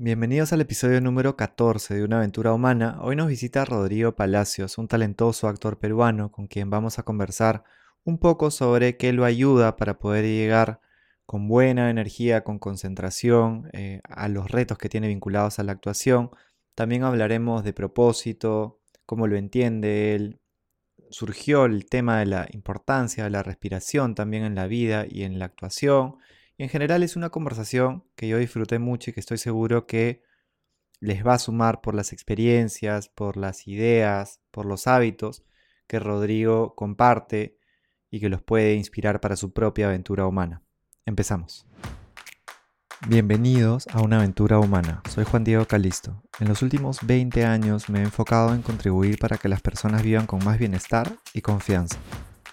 Bienvenidos al episodio número 14 de Una aventura humana. Hoy nos visita Rodrigo Palacios, un talentoso actor peruano con quien vamos a conversar un poco sobre qué lo ayuda para poder llegar con buena energía, con concentración eh, a los retos que tiene vinculados a la actuación. También hablaremos de propósito, cómo lo entiende él. Surgió el tema de la importancia de la respiración también en la vida y en la actuación en general es una conversación que yo disfruté mucho y que estoy seguro que les va a sumar por las experiencias, por las ideas, por los hábitos que Rodrigo comparte y que los puede inspirar para su propia aventura humana. Empezamos. Bienvenidos a una aventura humana. Soy Juan Diego Calisto. En los últimos 20 años me he enfocado en contribuir para que las personas vivan con más bienestar y confianza.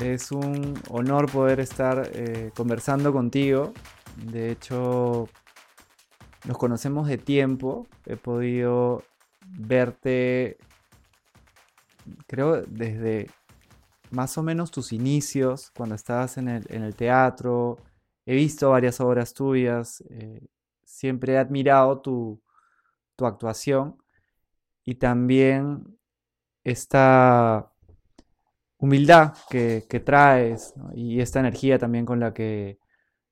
es un honor poder estar eh, conversando contigo. De hecho, nos conocemos de tiempo. He podido verte, creo, desde más o menos tus inicios, cuando estabas en el, teatro. He visto varias obras tuyas. Eh, siempre he admirado tu, tu actuación y también esta humildad que, traes y esta energía también con la que,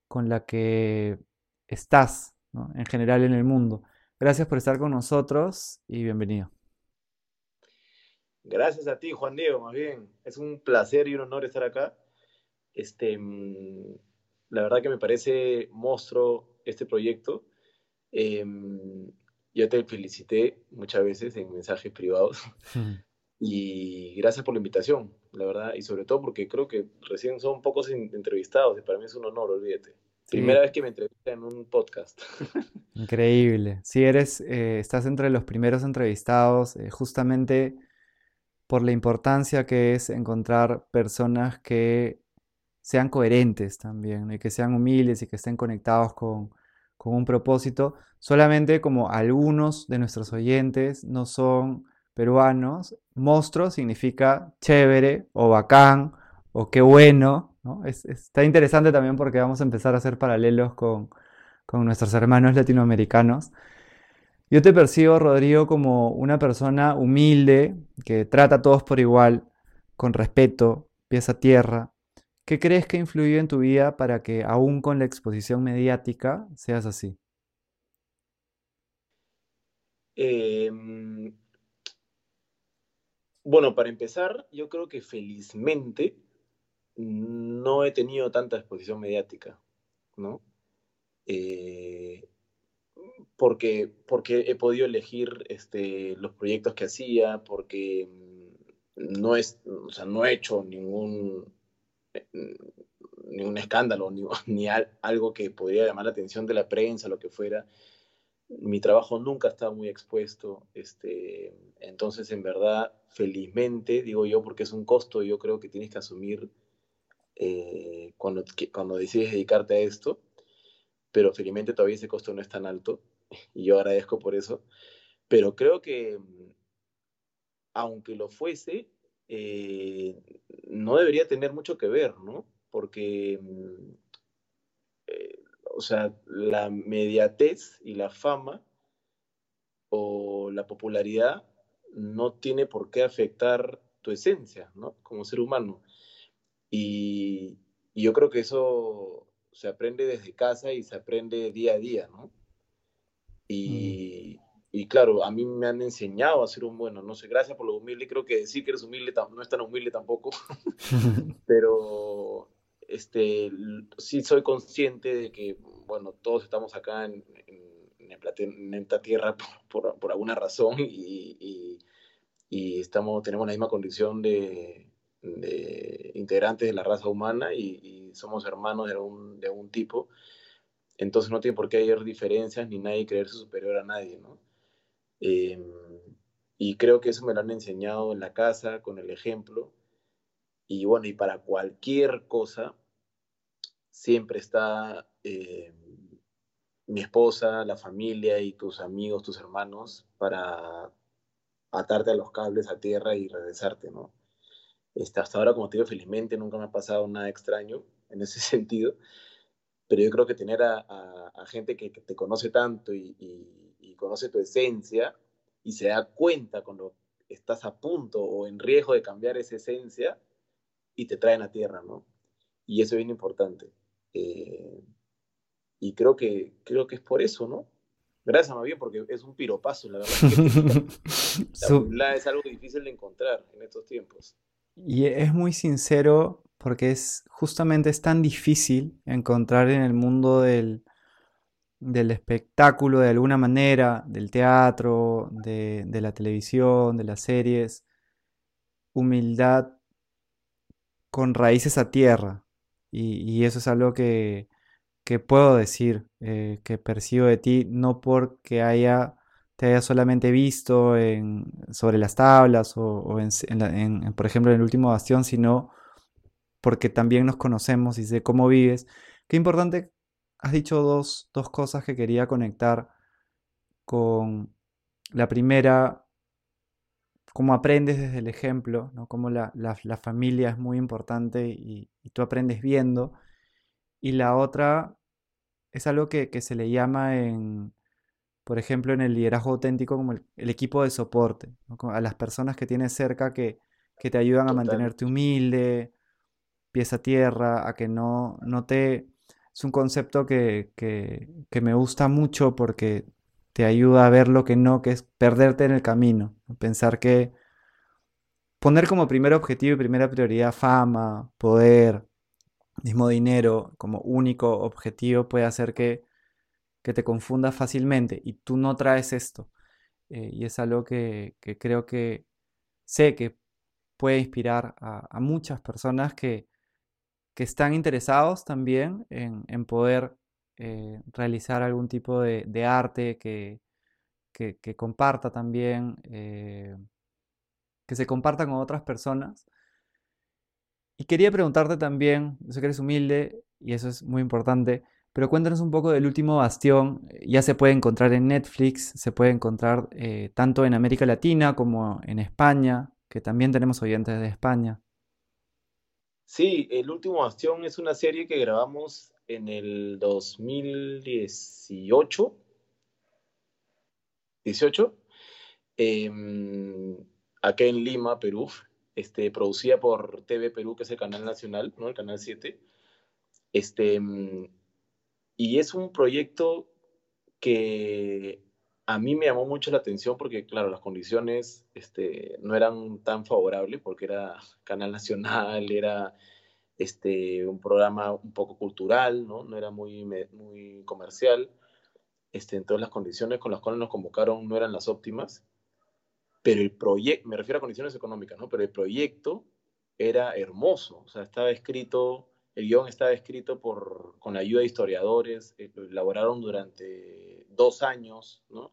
con la que estás en general en el mundo. Gracias por estar con nosotros y bienvenido. Gracias a ti, Juan Diego, más bien. Es un placer y un honor estar acá. Este, mm, la verdad que me parece monstruo este proyecto. Em, yo te felicité muchas veces en mensajes privados. Y gracias por la invitación, la verdad, y sobre todo porque creo que recién son pocos entrevistados y para mí es un honor, olvídate. Primera vez que me entrevisté en un podcast. Increíble. Sí, eres, eh, estás entre los primeros entrevistados, eh, justamente por la importancia que es encontrar personas que sean coherentes también, y que sean humildes y que estén conectados con, con un propósito. Solamente como algunos de nuestros oyentes no son peruanos, monstruo significa chévere o bacán o qué bueno. está interesante también porque vamos a empezar a hacer paralelos con, nuestros hermanos latinoamericanos. Yo te percibo, Rodrigo, como una persona humilde, que trata a todos por igual, con respeto, pies a tierra. ¿Qué crees que ha influido en tu vida para que, aún con la exposición mediática, seas así? Eh, bueno, para empezar, yo creo que felizmente no he tenido tanta exposición mediática, ¿no? Eh, porque, porque he podido elegir este, los proyectos que hacía, porque no, es, o sea, no he hecho ningún, eh, ningún escándalo, ni, ni algo que podría llamar la atención de la prensa, lo que fuera mi trabajo nunca estaba muy expuesto, este, entonces en verdad, felizmente, digo yo, porque es un costo, yo creo que tienes que asumir eh, cuando, cuando decides dedicarte a esto, pero felizmente todavía ese costo no es tan alto, y yo agradezco por eso, pero creo que aunque lo fuese, eh, no debería tener mucho que ver, ¿no? Porque o sea, la mediatez y la fama o la popularidad no tiene por qué afectar tu esencia, ¿no? Como ser humano. Y, yo creo que eso se aprende desde casa y se aprende día a día, ¿no? Y, mm. claro, a mí me han enseñado a ser un bueno, no sé, gracias por lo humilde, creo que decir que eres humilde no es tan humilde tampoco, pero este, sí soy consciente de que, bueno, todos estamos acá en, esta tierra por, alguna razón y, estamos, tenemos la misma condición de, integrantes de la raza humana y, somos hermanos de algún, de tipo. Entonces no tiene por qué haber diferencias ni nadie creerse superior a nadie, ¿no? Em, Y creo que eso me lo han enseñado en la casa, con el ejemplo. Y bueno, y para cualquier cosa, siempre está eh, mi esposa, la familia y tus amigos, tus hermanos, para atarte a los cables a tierra y regresarte, ¿no? Este, hasta ahora, como te digo, felizmente nunca me ha pasado nada extraño en ese sentido, pero yo creo que tener a, gente que, te conoce tanto y, conoce tu esencia y se da cuenta cuando estás a punto o en riesgo de cambiar esa esencia y te traen a tierra, ¿no? Y eso es bien importante. Eh, y creo que, creo que es por eso, ¿no? Gracias, bien porque es un piropazo, la verdad. la es algo difícil de encontrar en estos tiempos. Y es muy sincero porque es justamente es tan difícil encontrar en el mundo del, del espectáculo de alguna manera, del teatro, de, la televisión, de las series, humildad con raíces a tierra. Y eso es algo que, que puedo decir eh, que percibo de ti, no porque haya, te haya solamente visto en, sobre las tablas o, en, por ejemplo, en el último bastión, sino porque también nos conocemos y sé cómo vives. Qué importante, has dicho dos, cosas que quería conectar con la primera, cómo aprendes desde el ejemplo, ¿no? cómo la, familia es muy importante y, y, tú aprendes viendo. Y la otra, es algo que, se le llama en, por ejemplo, en el liderazgo auténtico como el, equipo de soporte, a las personas que tienes cerca que, te ayudan a mantenerte humilde, pies a tierra, a que no, no te... Es un concepto que, me gusta mucho porque te ayuda a ver lo que no, que es perderte en el camino, pensar que poner como primer objetivo y primera prioridad fama, poder, mismo dinero como único objetivo puede hacer que, te confundas fácilmente y tú no traes esto. Eh, y es algo que, creo que sé que puede inspirar a, muchas personas que, están interesados también en, poder eh, realizar algún tipo de, arte que, comparta también, eh, que se comparta con otras personas y quería preguntarte también, yo sé que eres humilde y eso es muy importante, pero cuéntanos un poco del último bastión. Ya se puede encontrar en Netflix, se puede encontrar eh, tanto en América Latina como en España, que también tenemos oyentes de España. Sí, El último bastión es una serie que grabamos en el 2018. 18, eh, acá en Lima, Perú este, producida por TV Perú, que es el canal nacional, ¿no? el canal 7. Este, y es un proyecto que a mí me llamó mucho la atención porque, claro, las condiciones este, no eran tan favorables porque era canal nacional, era este, un programa un poco cultural, no, no era muy, muy comercial. Este, entonces las condiciones con las cuales nos convocaron no eran las óptimas pero el proyecto, me refiero a condiciones económicas, ¿no? Pero el proyecto era hermoso, o sea, estaba escrito, el guion estaba escrito por, con la ayuda de historiadores, eh, lo elaboraron durante dos años, ¿no?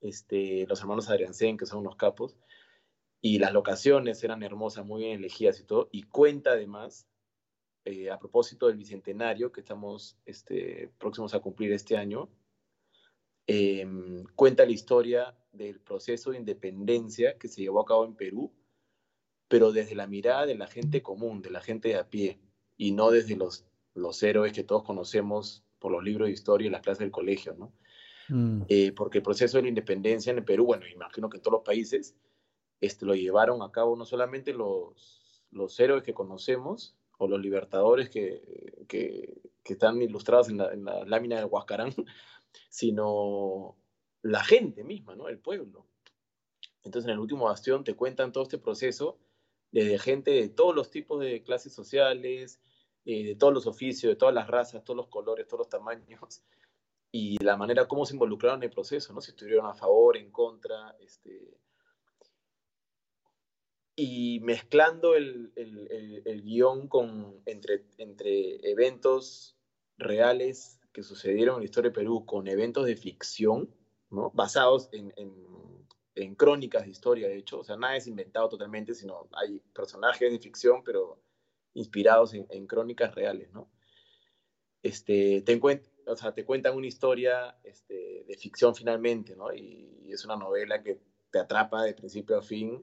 Este, los hermanos Adriansen, que son unos capos, y las locaciones eran hermosas, muy bien elegidas y todo, y cuenta además, eh, a propósito del Bicentenario, que estamos este, próximos a cumplir este año, Em, cuenta la historia del proceso de independencia que se llevó a cabo en Perú, pero desde la mirada de la gente común, de la gente de a pie, y no desde los, los héroes que todos conocemos por los libros de historia y las clases del colegio, ¿no? Mm. Eh, porque el proceso de la independencia en el Perú, bueno, imagino que en todos los países, este, lo llevaron a cabo no solamente los, los héroes que conocemos o los libertadores que, que, están ilustrados en la, en la lámina del Huascarán, sino la gente misma, ¿no? El pueblo. Entonces, en el último bastión te cuentan todo este proceso desde gente de todos los tipos de clases sociales, eh, de todos los oficios, de todas las razas, todos los colores, todos los tamaños, y la manera como se involucraron en el proceso, ¿no? Si estuvieron a favor, en contra, este... Y mezclando el, el, el, guion con, entre, entre eventos reales que sucedieron en la historia de Perú con eventos de ficción, ¿no? basados en, en crónicas de historia, de hecho, o sea, nada es inventado totalmente, sino hay personajes de ficción, pero inspirados en, crónicas reales, ¿no? Este, te, o sea, te cuentan una historia este, de ficción finalmente, ¿no? Y, es una novela que te atrapa de principio a fin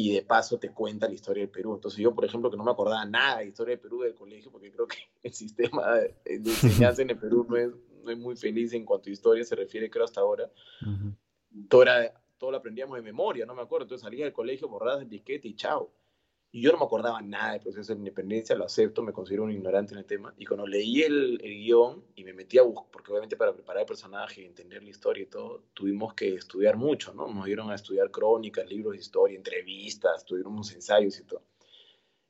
y de paso te cuenta la historia del Perú. Entonces yo, por ejemplo, que no me acordaba nada de la historia del Perú del colegio, porque creo que el sistema de, enseñanza en el Perú no es, no es, muy feliz en cuanto a historia se refiere, creo, hasta ahora. todo, era, todo lo aprendíamos de memoria, no me acuerdo. Entonces salía del colegio borradas el disquete y chao. Y yo no me acordaba nada del proceso de independencia, lo acepto, me considero un ignorante en el tema. Y cuando leí el, el guion y me metí a buscar, porque obviamente para preparar el personaje, entender la historia y todo, tuvimos que estudiar mucho, ¿no? Nos dieron a estudiar crónicas, libros de historia, entrevistas, tuvimos ensayos y todo.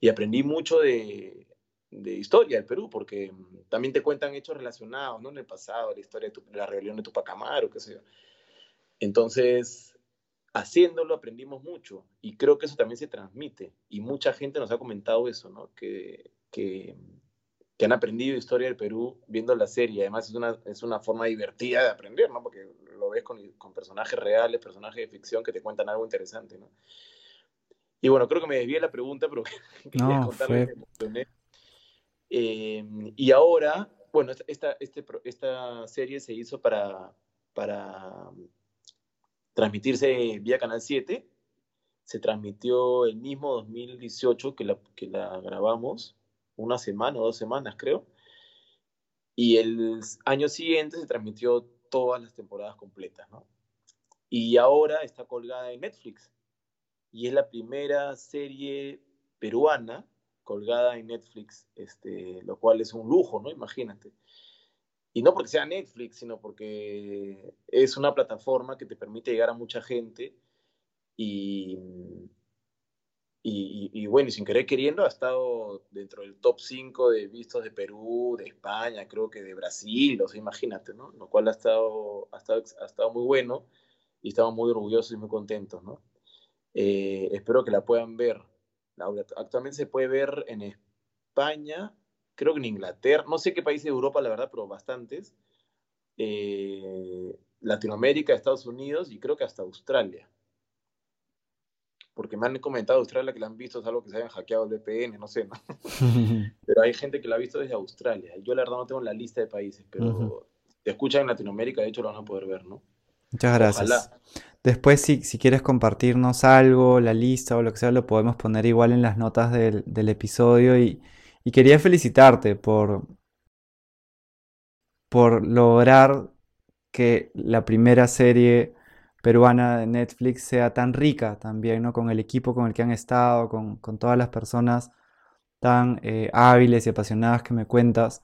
Y aprendí mucho de, de historia del Perú, porque también te cuentan hechos relacionados, ¿no? En el pasado, la historia de, la rebelión de Tupac Amaru, qué sé yo. Entonces, haciéndolo aprendimos mucho y creo que eso también se transmite y mucha gente nos ha comentado eso, ¿no? Que, que, han aprendido historia del Perú viendo la serie. Además es una, es una forma divertida de aprender, ¿no? Porque lo ves con, con personajes reales, personajes de ficción que te cuentan algo interesante, ¿no? Y bueno, creo que me desvié la pregunta, pero quería contarles eh, y ahora, bueno, esta, este, esta serie se hizo para, para transmitirse vía Canal 7. Se transmitió el mismo 2018 que la, que la grabamos, una semana o dos semanas creo. Y el año siguiente se transmitió todas las temporadas completas, ¿no? Y ahora está colgada en Netflix. Y es la primera serie peruana colgada en Netflix, este, lo cual es un lujo, ¿no? Imagínate. Y no porque sea Netflix, sino porque es una plataforma que te permite llegar a mucha gente y, y, bueno, y sin querer queriendo ha estado dentro del top 5 de vistos de Perú, de España, creo que de Brasil, o sea, imagínate, ¿no? Lo cual ha estado, ha estado, ha estado muy bueno y estamos muy orgullosos y muy contentos, ¿no? Eh, espero que la puedan ver. Actualmente se puede ver en España, creo que en Inglaterra, no sé qué país de Europa, la verdad, pero bastantes. Eh, Latinoamérica, Estados Unidos y creo que hasta Australia. Porque me han comentado Australia que la han visto, es algo que se hayan hackeado el VPN, no sé, ¿no? pero hay gente que la ha visto desde Australia. Yo la verdad no tengo la lista de países, pero te escuchan en Latinoamérica, de hecho lo van a poder ver, ¿no? Muchas gracias. Después, si, si, quieres compartirnos algo, la lista o lo que sea, lo podemos poner igual en las notas del, del episodio y, y quería felicitarte por, por lograr que la primera serie peruana de Netflix sea tan rica también, ¿no? Con el equipo con el que han estado, con, todas las personas tan eh, hábiles y apasionadas que me cuentas.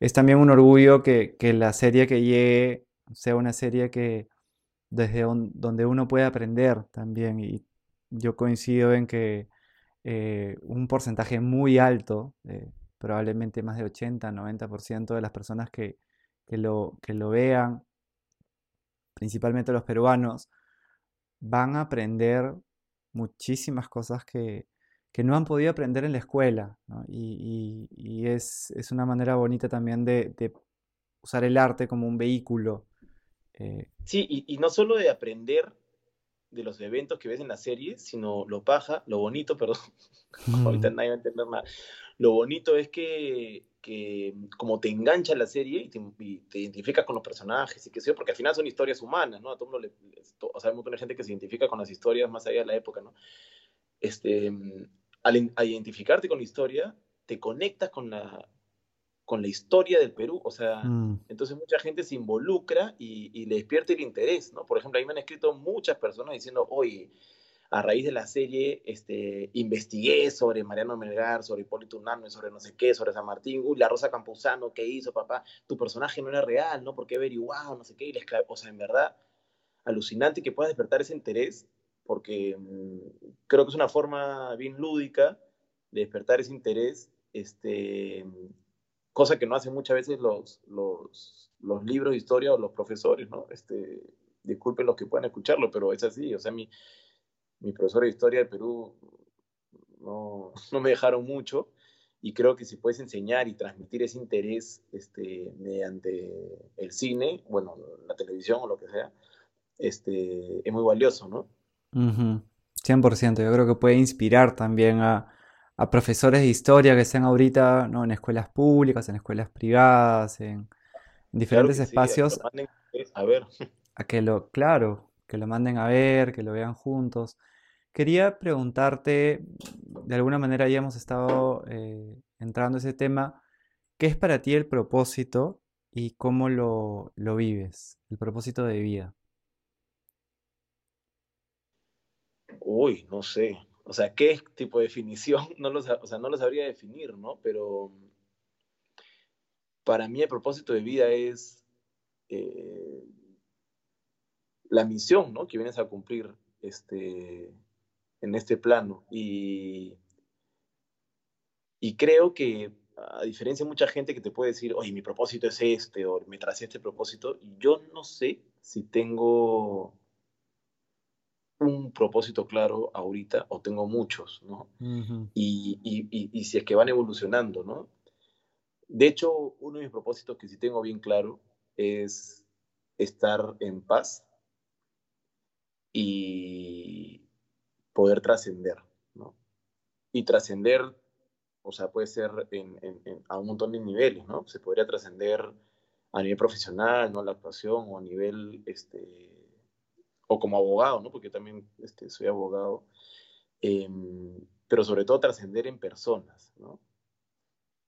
Es también un orgullo que, la serie que llegue sea una serie que desde donde uno puede aprender también. Y yo coincido en que eh, un porcentaje muy alto, eh, probablemente más de 80-90% de las personas que, lo, que lo vean, principalmente los peruanos, van a aprender muchísimas cosas que, no han podido aprender en la escuela. Y, es, una manera bonita también de, usar el arte como un vehículo. Eh. Sí, y, no solo de aprender de los eventos que ves en la serie, sino lo paja, lo bonito, perdón, ahorita nadie va a entender nada. Lo bonito es que, que como te engancha la serie y te, te, identificas con los personajes y que sé porque al final son historias humanas, ¿no? A todo mundo le, o sea, hay un montón de gente que se identifica con las historias más allá de la época, ¿no? Este, al, al identificarte con la historia, te conectas con la, con la historia del Perú, o sea, mm. entonces mucha gente se involucra y, le despierta el interés, ¿no? Por ejemplo, ahí me han escrito muchas personas diciendo, oye, a raíz de la serie, este, investigué sobre Mariano Melgar, sobre Hipólito Unanue, sobre no sé qué, sobre San Martín, uy, la Rosa Campuzano, ¿qué hizo, papá? Tu personaje no era real, ¿no? Porque averiguado, no sé qué, y les o sea, en verdad, alucinante que puedas despertar ese interés, porque mm, creo que es una forma bien lúdica de despertar ese interés, este cosa que no hacen muchas veces los, los, los, libros de historia o los profesores, ¿no? Este, disculpen los que puedan escucharlo, pero es así, o sea, mi, mi profesor de historia de Perú no, no, me dejaron mucho y creo que si puedes enseñar y transmitir ese interés este, mediante el cine, bueno, la televisión o lo que sea, este, es muy valioso, ¿no? 100%, yo creo que puede inspirar también a, profesores de historia que estén ahorita ¿no? en escuelas públicas, en escuelas privadas, en, diferentes espacios. a ver. A que lo, claro, que lo manden a ver, que lo vean juntos. Quería preguntarte, de alguna manera ya hemos estado eh, entrando a ese tema, ¿qué es para ti el propósito y cómo lo, lo vives, el propósito de vida? Uy, no sé. O sea, ¿qué tipo de definición? No lo, o sea, no lo sabría definir, ¿no? Pero para mí el propósito de vida es eh, la misión, ¿no? Que vienes a cumplir este, en este plano. Y, y creo que, a diferencia de mucha gente que te puede decir, oye, mi propósito es este, o me tracé este propósito, yo no sé si tengo un propósito claro ahorita o tengo muchos, ¿no? y, y, y, si es que van evolucionando, ¿no? De hecho, uno de mis propósitos que sí tengo bien claro es estar en paz y poder trascender, ¿no? Y trascender, o sea, puede ser a un montón de niveles, ¿no? Se podría trascender a nivel profesional, ¿no? La actuación, o a nivel, este, o como abogado, ¿no? Porque también este, soy abogado, em, pero sobre todo trascender en personas, ¿no?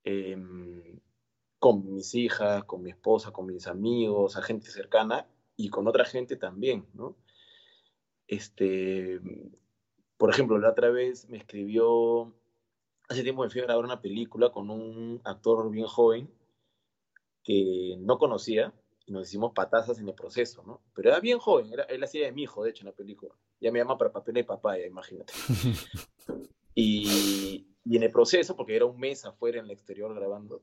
Em, con mis hijas, con mi esposa, con mis amigos, a gente cercana y con otra gente también, ¿no? Este, por ejemplo, la otra vez me escribió, hace tiempo me fui a grabar una película con un actor bien joven que no conocía y nos hicimos patazas en el proceso, ¿no? Pero era bien joven, era, él hacía de mi hijo, de hecho, en la película. Ya me llama para papel de papá, imagínate. y, y en el proceso, porque era un mes afuera en el exterior grabando,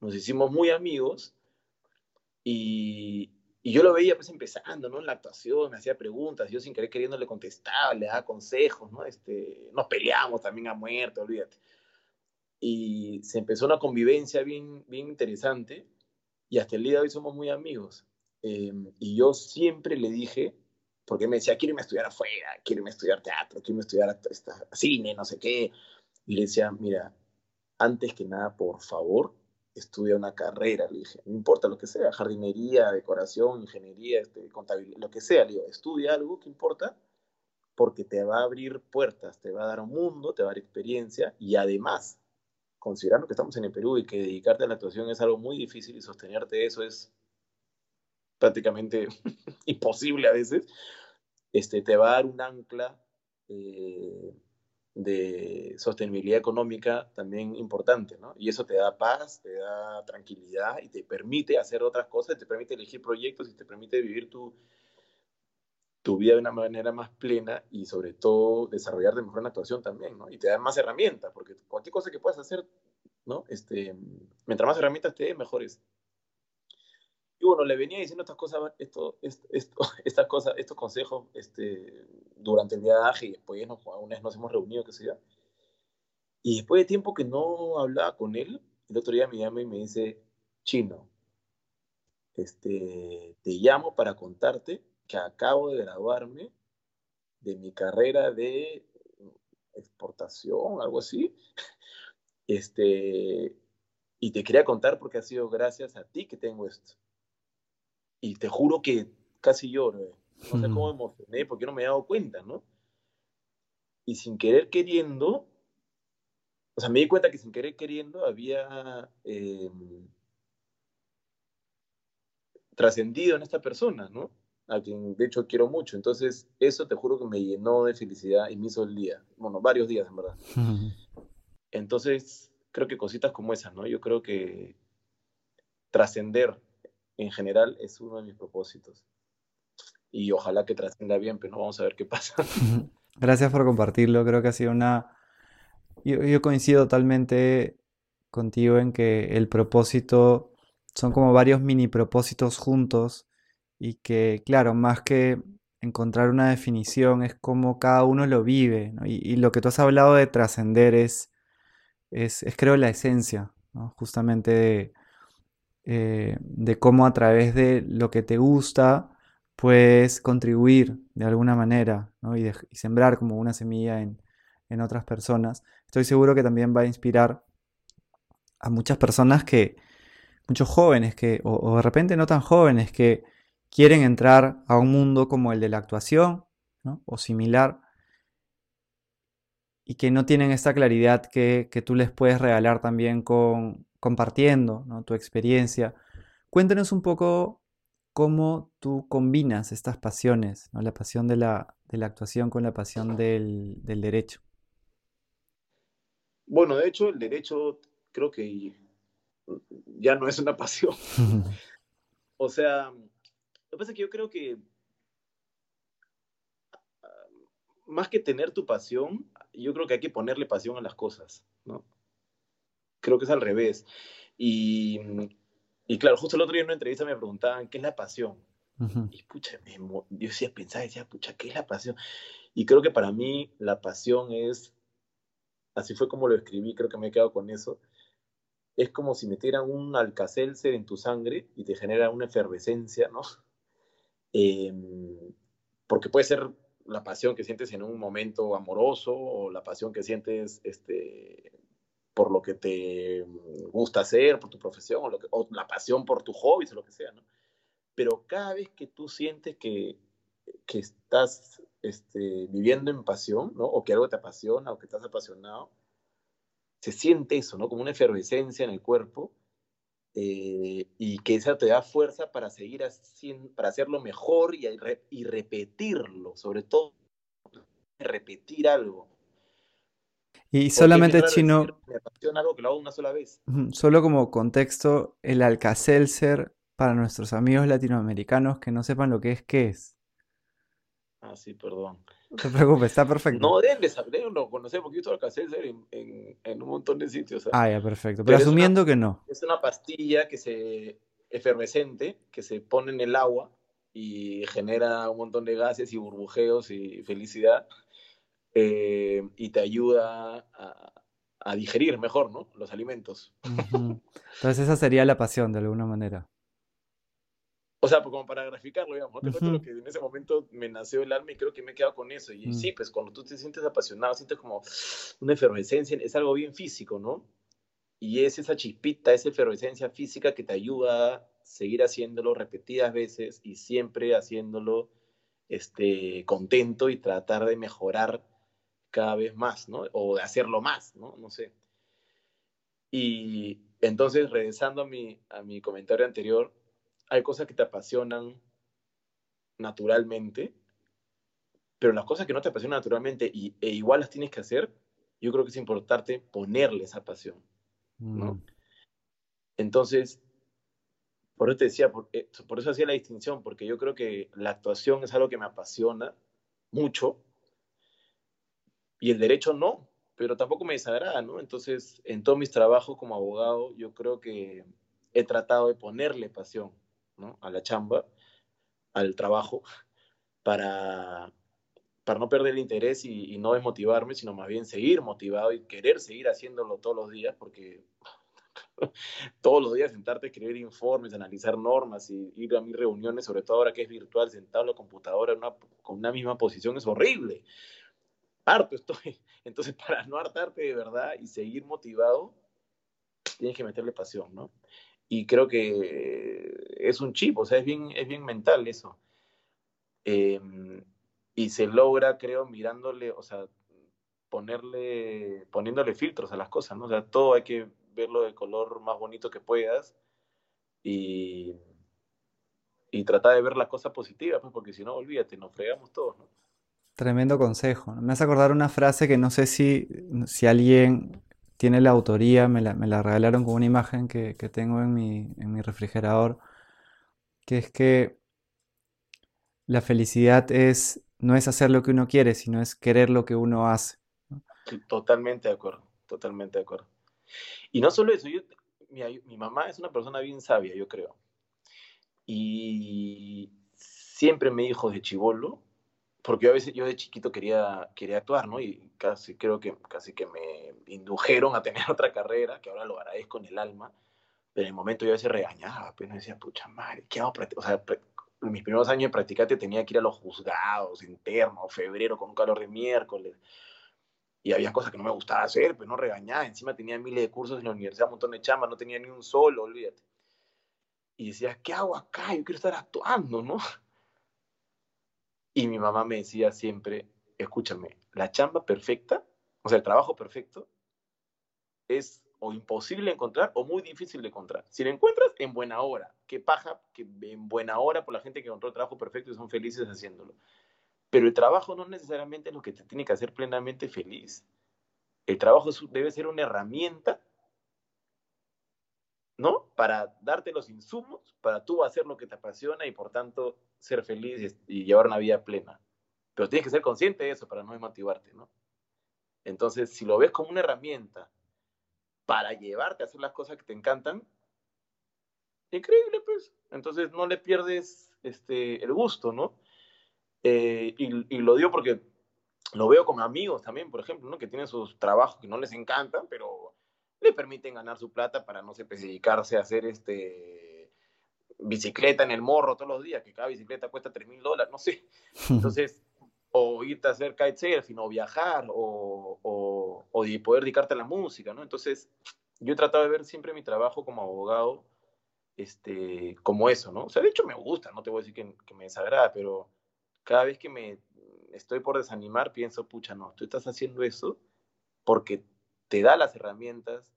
nos hicimos muy amigos y, y yo lo veía pues empezando, ¿no? En la actuación, me hacía preguntas, yo sin querer queriendo le contestaba, le daba consejos, ¿no? Este, nos peleamos también a muerte, olvídate. Y se empezó una convivencia bien, bien interesante y hasta el día de hoy somos muy amigos. Em, y yo siempre le dije, porque me decía, quiero irme a estudiar afuera, quiero irme estudiar teatro, quiero irme a estudiar cine, no sé qué. Y le decía, mira, antes que nada, por favor, estudia una carrera, le dije, no importa lo que sea, jardinería, decoración, ingeniería, este, contabilidad, lo que sea, le digo, estudia algo que importa porque te va a abrir puertas, te va a dar un mundo, te va a dar experiencia y además, considerando que estamos en el Perú y que dedicarte a la actuación es algo muy difícil y sostenerte eso es prácticamente imposible a veces, este, te va a dar un ancla eh, de sostenibilidad económica también importante, ¿no? Y eso te da paz, te da tranquilidad y te permite hacer otras cosas, te permite elegir proyectos y te permite vivir tu, tu vida de una manera más plena y sobre todo desarrollar de mejor en actuación también, ¿no? Y te da más herramientas, porque cualquier cosa que puedas hacer, ¿no? Este, mientras más herramientas te dé, mejor es. Y bueno, le venía diciendo estas cosas, esto, esto, estas cosas, estos consejos este, durante el viaje y después nos, una vez nos hemos reunido, qué sé yo. Y después de tiempo que no hablaba con él, el otro día me llama y me dice, Chino, este, te llamo para contarte que acabo de graduarme de mi carrera de exportación, algo así. Este, y te quería contar porque ha sido gracias a ti que tengo esto y te juro que casi lloro. Eh. No sé cómo me emocioné porque no me he dado cuenta, ¿no? Y sin querer queriendo, o sea, me di cuenta que sin querer queriendo había em, trascendido en esta persona, ¿no? A quien de hecho quiero mucho. Entonces, eso te juro que me llenó de felicidad y me hizo el día. Bueno, varios días, en verdad. Entonces, creo que cositas como esas, ¿no? Yo creo que trascender en general es uno de mis propósitos. Y ojalá que trascienda bien, pero no vamos a ver qué pasa. Gracias por compartirlo. Creo que ha sido una... Yo, coincido totalmente contigo en que el propósito son como varios mini propósitos juntos y que, claro, más que encontrar una definición es como cada uno lo vive. Y, lo que tú has hablado de trascender es, es, creo, la esencia, justamente de, eh, de cómo a través de lo que te gusta puedes contribuir de alguna manera y, sembrar como una semilla en, otras personas, estoy seguro que también va a inspirar a muchas personas que, muchos jóvenes que, o, de repente no tan jóvenes, que quieren entrar a un mundo como el de la actuación o similar y que no tienen esta claridad que, tú les puedes regalar también con, compartiendo tu experiencia. Cuéntanos un poco cómo tú combinas estas pasiones, la pasión de la, actuación con la pasión del, derecho. Bueno, de hecho, el derecho creo que ya no es una pasión. o sea, lo que pasa es que yo creo que más que tener tu pasión, yo creo que hay que ponerle pasión a las cosas, ¿no? Creo que es al revés. Y y claro, justo el otro día en una entrevista me preguntaban, ¿qué es la pasión? Y pucha, yo decía, pensaba, decía, pucha, ¿qué es la pasión? Y creo que para mí la pasión es, así fue como lo escribí, creo que me he quedado con eso, es como si metieran un alcacelser en tu sangre y te genera una efervescencia, ¿no? Em, porque puede ser la pasión que sientes en un momento amoroso o la pasión que sientes este, por lo que te gusta hacer, por tu profesión, o, lo que, la pasión por tu hobby, o lo que sea. Pero cada vez que tú sientes que, que estás este, viviendo en pasión, ¿no? O que algo te apasiona, o que estás apasionado, se siente eso, ¿no? Como una efervescencia en el cuerpo, eh, y que esa te da fuerza para seguir haciendo, para hacerlo mejor y, y repetirlo, sobre todo repetir algo. Y solamente chino. me apasiona algo que lo hago una sola vez. Solo como contexto, el Alcacelser para nuestros amigos latinoamericanos que no sepan lo que es, ¿qué es? Ah, sí, perdón. No te preocupes, está perfecto. No, deben de saber, no conocer, porque yo uso Alcacelser en, en, un montón de sitios. Ah, ya, perfecto. Pero, asumiendo que no. Es una pastilla que se efervescente que se pone en el agua y genera un montón de gases y burbujeos y felicidad eh, y te ayuda a, digerir mejor ¿no? los alimentos. Entonces esa sería la pasión de alguna manera. O sea, pues como para graficarlo, digamos, te cuento lo que en ese momento me nació el alma y creo que me he quedado con eso. Y mm. sí, pues cuando tú te sientes apasionado, sientes como una efervescencia, es algo bien físico, ¿no? Y es esa chispita, esa efervescencia física que te ayuda a seguir haciéndolo repetidas veces y siempre haciéndolo este, contento y tratar de mejorar cada vez más, ¿no? O de hacerlo más, ¿no? No sé. Y entonces, regresando a mi, a mi comentario anterior, hay cosas que te apasionan naturalmente, pero las cosas que no te apasionan naturalmente y, e igual las tienes que hacer, yo creo que es importante ponerle esa pasión, ¿no? Mm. Entonces, por eso te decía, por, eh, por eso hacía la distinción, porque yo creo que la actuación es algo que me apasiona mucho, y el derecho no, pero tampoco me desagrada, ¿no? Entonces, en todos mis trabajos como abogado, yo creo que he tratado de ponerle pasión, ¿no? A la chamba, al trabajo, para, para no perder el interés y, no desmotivarme, sino más bien seguir motivado y querer seguir haciéndolo todos los días, porque todos los días sentarte a escribir informes, analizar normas y ir a mis reuniones, sobre todo ahora que es virtual, sentado en la computadora con una misma posición, es horrible harto estoy. Entonces, para no hartarte de verdad y seguir motivado, tienes que meterle pasión, ¿no? Y creo que es un chip, o sea, es bien, es bien mental eso. Em, y se logra, creo, mirándole, o sea, ponerle, poniéndole filtros a las cosas, ¿no? O sea, todo hay que verlo de color más bonito que puedas y, y tratar de ver la cosa positiva, pues, porque si no, olvídate, nos fregamos todos, ¿no? Tremendo consejo. Me hace acordar una frase que no sé si, si alguien tiene la autoría, me la, regalaron con una imagen que, tengo en mi, en mi, refrigerador, que es que la felicidad es, no es hacer lo que uno quiere, sino es querer lo que uno hace. Totalmente de acuerdo, totalmente de acuerdo. Y no solo eso, mi, mi mamá es una persona bien sabia, yo creo. Y siempre me dijo de chivolo, porque a veces yo de chiquito quería, quería actuar, ¿no? Y casi creo que casi que me indujeron a tener otra carrera, que ahora lo agradezco en el alma, pero en el momento yo a veces regañaba, pues no decía, pucha madre, ¿qué hago? O sea, en mis primeros años de practicante tenía que ir a los juzgados internos, febrero, con un calor de miércoles. Y había cosas que no me gustaba hacer, pues no regañaba. Encima tenía miles de cursos en la universidad, un montón de chamba, no tenía ni un solo, olvídate. Y decía, ¿qué hago acá? Yo quiero estar actuando, ¿no? Y mi mamá me decía siempre, escúchame, la chamba perfecta, o sea, el trabajo perfecto, es o imposible encontrar o muy difícil de encontrar. Si lo encuentras, en buena hora. Qué paja que en buena hora por la gente que encontró el trabajo perfecto y son felices haciéndolo. Pero el trabajo no necesariamente es lo que te tiene que hacer plenamente feliz. El trabajo debe ser una herramienta, ¿no? Para darte los insumos, para tú hacer lo que te apasiona y por tanto ser feliz y llevar una vida plena. Pero tienes que ser consciente de eso para no desmotivarte, ¿no? Entonces, si lo ves como una herramienta para llevarte a hacer las cosas que te encantan, increíble, pues. Entonces no le pierdes este, el gusto, ¿no? Eh, y, lo digo porque lo veo con amigos también, por ejemplo, ¿no? Que tienen sus trabajos que no les encantan, pero le permiten ganar su plata para, no sé, pues, dedicarse a hacer este bicicleta en el morro todos los días, que cada bicicleta cuesta 3 mil dólares, no sé. Entonces, o irte a hacer kitesurfing, o viajar, o, o, o poder dedicarte a la música, ¿no? Entonces, yo he tratado de ver siempre mi trabajo como abogado este, como eso, ¿no? O sea, de hecho me gusta, no te voy a decir que, que me desagrada, pero cada vez que me estoy por desanimar, pienso, pucha, no, tú estás haciendo eso porque te da las herramientas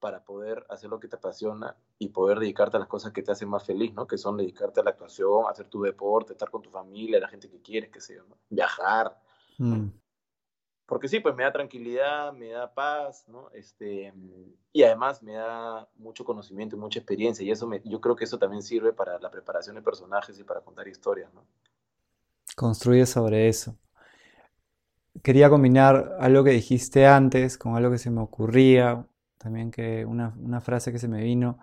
para poder hacer lo que te apasiona y poder dedicarte a las cosas que te hacen más feliz, ¿no? Que son dedicarte a la actuación, hacer tu deporte, estar con tu familia, la gente que quieres, que sea, ¿no? Viajar. Mm. Porque sí, pues me da tranquilidad, me da paz, ¿no? Este, y además me da mucho conocimiento y mucha experiencia. Y eso me, yo creo que eso también sirve para la preparación de personajes y para contar historias, ¿no? Construye sobre eso. Quería combinar algo que dijiste antes con algo que se me ocurría, también que una, frase que se me vino,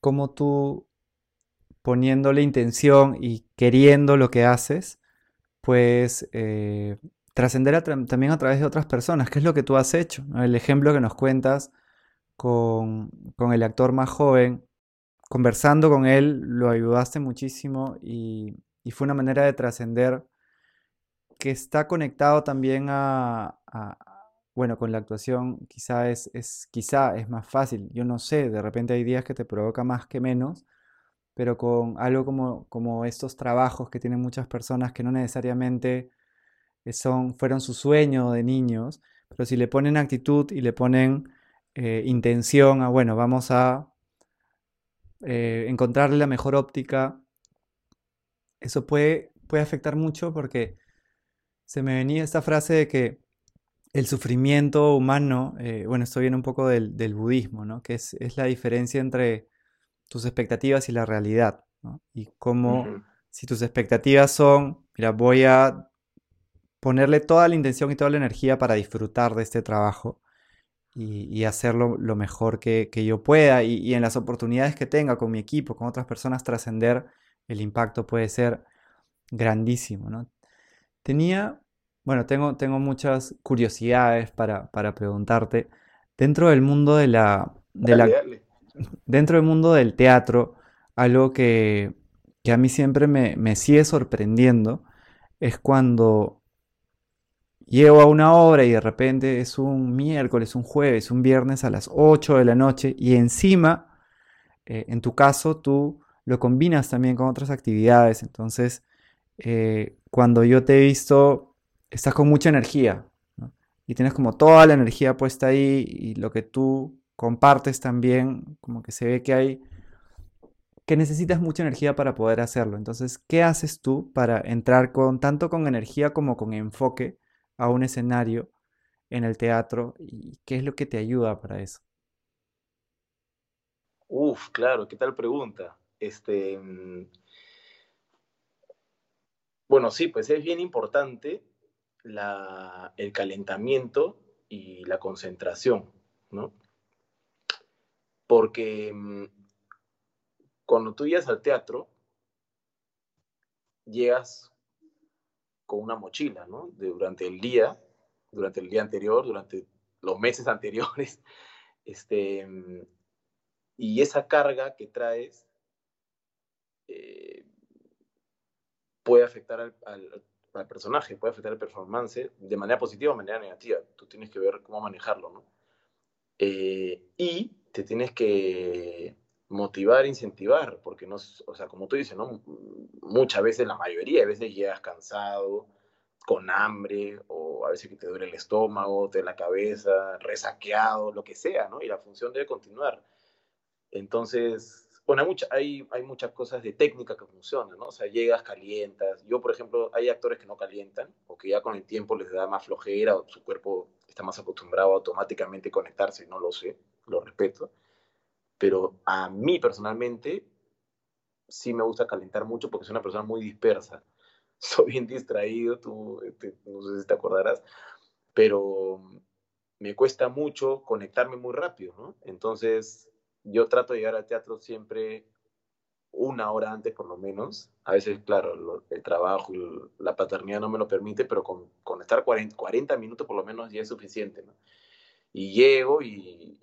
como tú poniéndole intención y queriendo lo que haces, pues eh, trascender también a través de otras personas, que es lo que tú has hecho. El ejemplo que nos cuentas con, el actor más joven, conversando con él, lo ayudaste muchísimo y, fue una manera de trascender que está conectado también a, bueno, con la actuación quizá es, es, quizá es más fácil, yo no sé, de repente hay días que te provoca más que menos, pero con algo como, como estos trabajos que tienen muchas personas que no necesariamente son, fueron su sueño de niños, pero si le ponen actitud y le ponen eh, intención a, bueno, vamos a eh, encontrarle la mejor óptica, eso puede, puede afectar mucho porque se me venía esta frase de que el sufrimiento humano, eh, bueno, esto viene un poco del, budismo, ¿no? Que es, la diferencia entre tus expectativas y la realidad, ¿no? Y cómo, si tus expectativas son, mira, voy a ponerle toda la intención y toda la energía para disfrutar de este trabajo y, hacerlo lo mejor que, yo pueda y, en las oportunidades que tenga con mi equipo, con otras personas, trascender, el impacto puede ser grandísimo. ¿no? Tenía, bueno, tengo, tengo muchas curiosidades para, preguntarte. Dentro del mundo de la... Dentro del mundo del teatro, algo que, a mí siempre me, me sigue sorprendiendo es cuando Llego a una hora y de repente es un miércoles, un jueves, un viernes a las 8 de la noche y encima, eh, en tu caso, tú lo combinas también con otras actividades. Entonces, eh, cuando yo te he visto, estás con mucha energía y tienes como toda la energía puesta ahí y lo que tú compartes también, como que se ve que hay que necesitas mucha energía para poder hacerlo. Entonces, ¿qué haces tú para entrar con tanto con energía como con enfoque a un escenario en el teatro y qué es lo que te ayuda para eso? Uf, claro, ¿qué tal pregunta? Este, mm, bueno, sí, pues es bien importante el calentamiento y la concentración, ¿no? Porque mm, cuando tú llegas al teatro, llegas con una mochila, ¿no? durante el día, durante el día anterior, durante los meses anteriores, este, y esa carga que traes, eh, puede afectar al, al, personaje, puede afectar el performance de manera positiva o de manera negativa. Tú tienes que ver cómo manejarlo, ¿no? Eh, y te tienes que motivar, incentivar, porque no, o sea, como tú dices, ¿no? Muchas veces, la mayoría de veces llegas cansado, con hambre, o a veces que te duele el estómago, te la cabeza, resaqueado, lo que sea, ¿no? Y la función debe continuar. Entonces, bueno, hay, mucha, hay, hay muchas cosas de técnica que funcionan, ¿no? O sea, llegas, calientas. Yo, por ejemplo, hay actores que no calientan, o que ya con el tiempo les da más flojera, o su cuerpo está más acostumbrado a automáticamente conectarse, no lo sé, lo respeto. Pero a mí personalmente sí me gusta calentar mucho porque soy una persona muy dispersa. Soy bien distraído, tú este, no sé si te acordarás, pero me cuesta mucho conectarme muy rápido, ¿no? Entonces, yo trato de llegar al teatro siempre una hora antes por lo menos. A veces, claro, el trabajo y la paternidad no me lo permite, pero con, con estar 40, 40, minutos por lo menos ya es suficiente. Y llego y,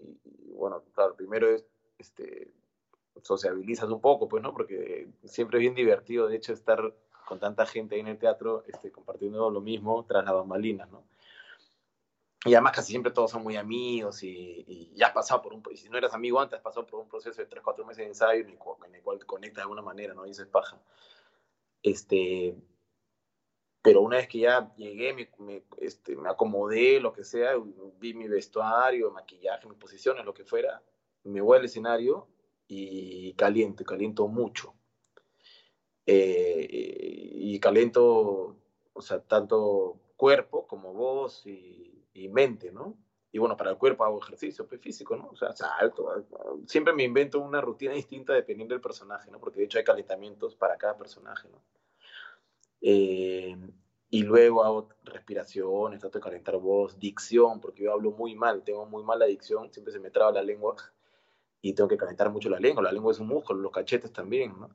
bueno, claro, primero es, este, sociabilizas un poco, pues, ¿no? Porque siempre es bien divertido, de hecho, estar con tanta gente ahí en el teatro, este, compartiendo lo mismo tras la bambalinas, ¿no? Y además casi siempre todos son muy amigos y, ya has pasado por un... Y si no eras amigo antes, has pasado por un proceso de 3, 4 meses de ensayo en el, cual, te conectas de alguna manera, ¿no? Y eso es paja. Este, pero una vez que ya llegué, me, este, me acomodé, lo que sea, vi mi vestuario, maquillaje, mis posiciones, lo que fuera, me voy al escenario y caliento, caliento mucho. Eh, y caliento, o sea, tanto cuerpo como voz y, y mente, ¿no? Y bueno, para el cuerpo hago ejercicio pues, físico, ¿no? O sea, salto. Siempre me invento una rutina distinta dependiendo del personaje, ¿no? Porque de hecho hay calentamientos para cada personaje, ¿no? Eh, y luego hago respiraciones, trato de calentar voz, dicción, porque yo hablo muy mal, tengo muy mala dicción, siempre se me traba la lengua y tengo que calentar mucho la lengua. La lengua es un músculo, los cachetes también, ¿no?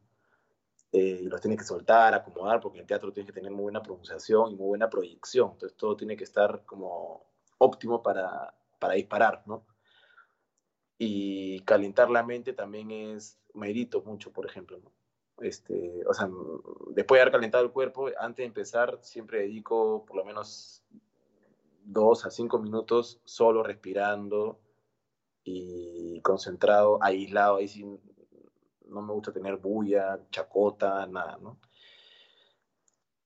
Eh, y los tienes que soltar, acomodar, porque en el teatro tienes que tener muy buena pronunciación y muy buena proyección. Entonces todo tiene que estar como óptimo para, para disparar, ¿no? Y calentar la mente también es, medito mucho, por ejemplo. Este, o sea, después de haber calentado el cuerpo, antes de empezar, siempre dedico por lo menos dos a cinco minutos solo respirando y concentrado, aislado, ahí sin, no me gusta tener bulla, chacota, nada, ¿no?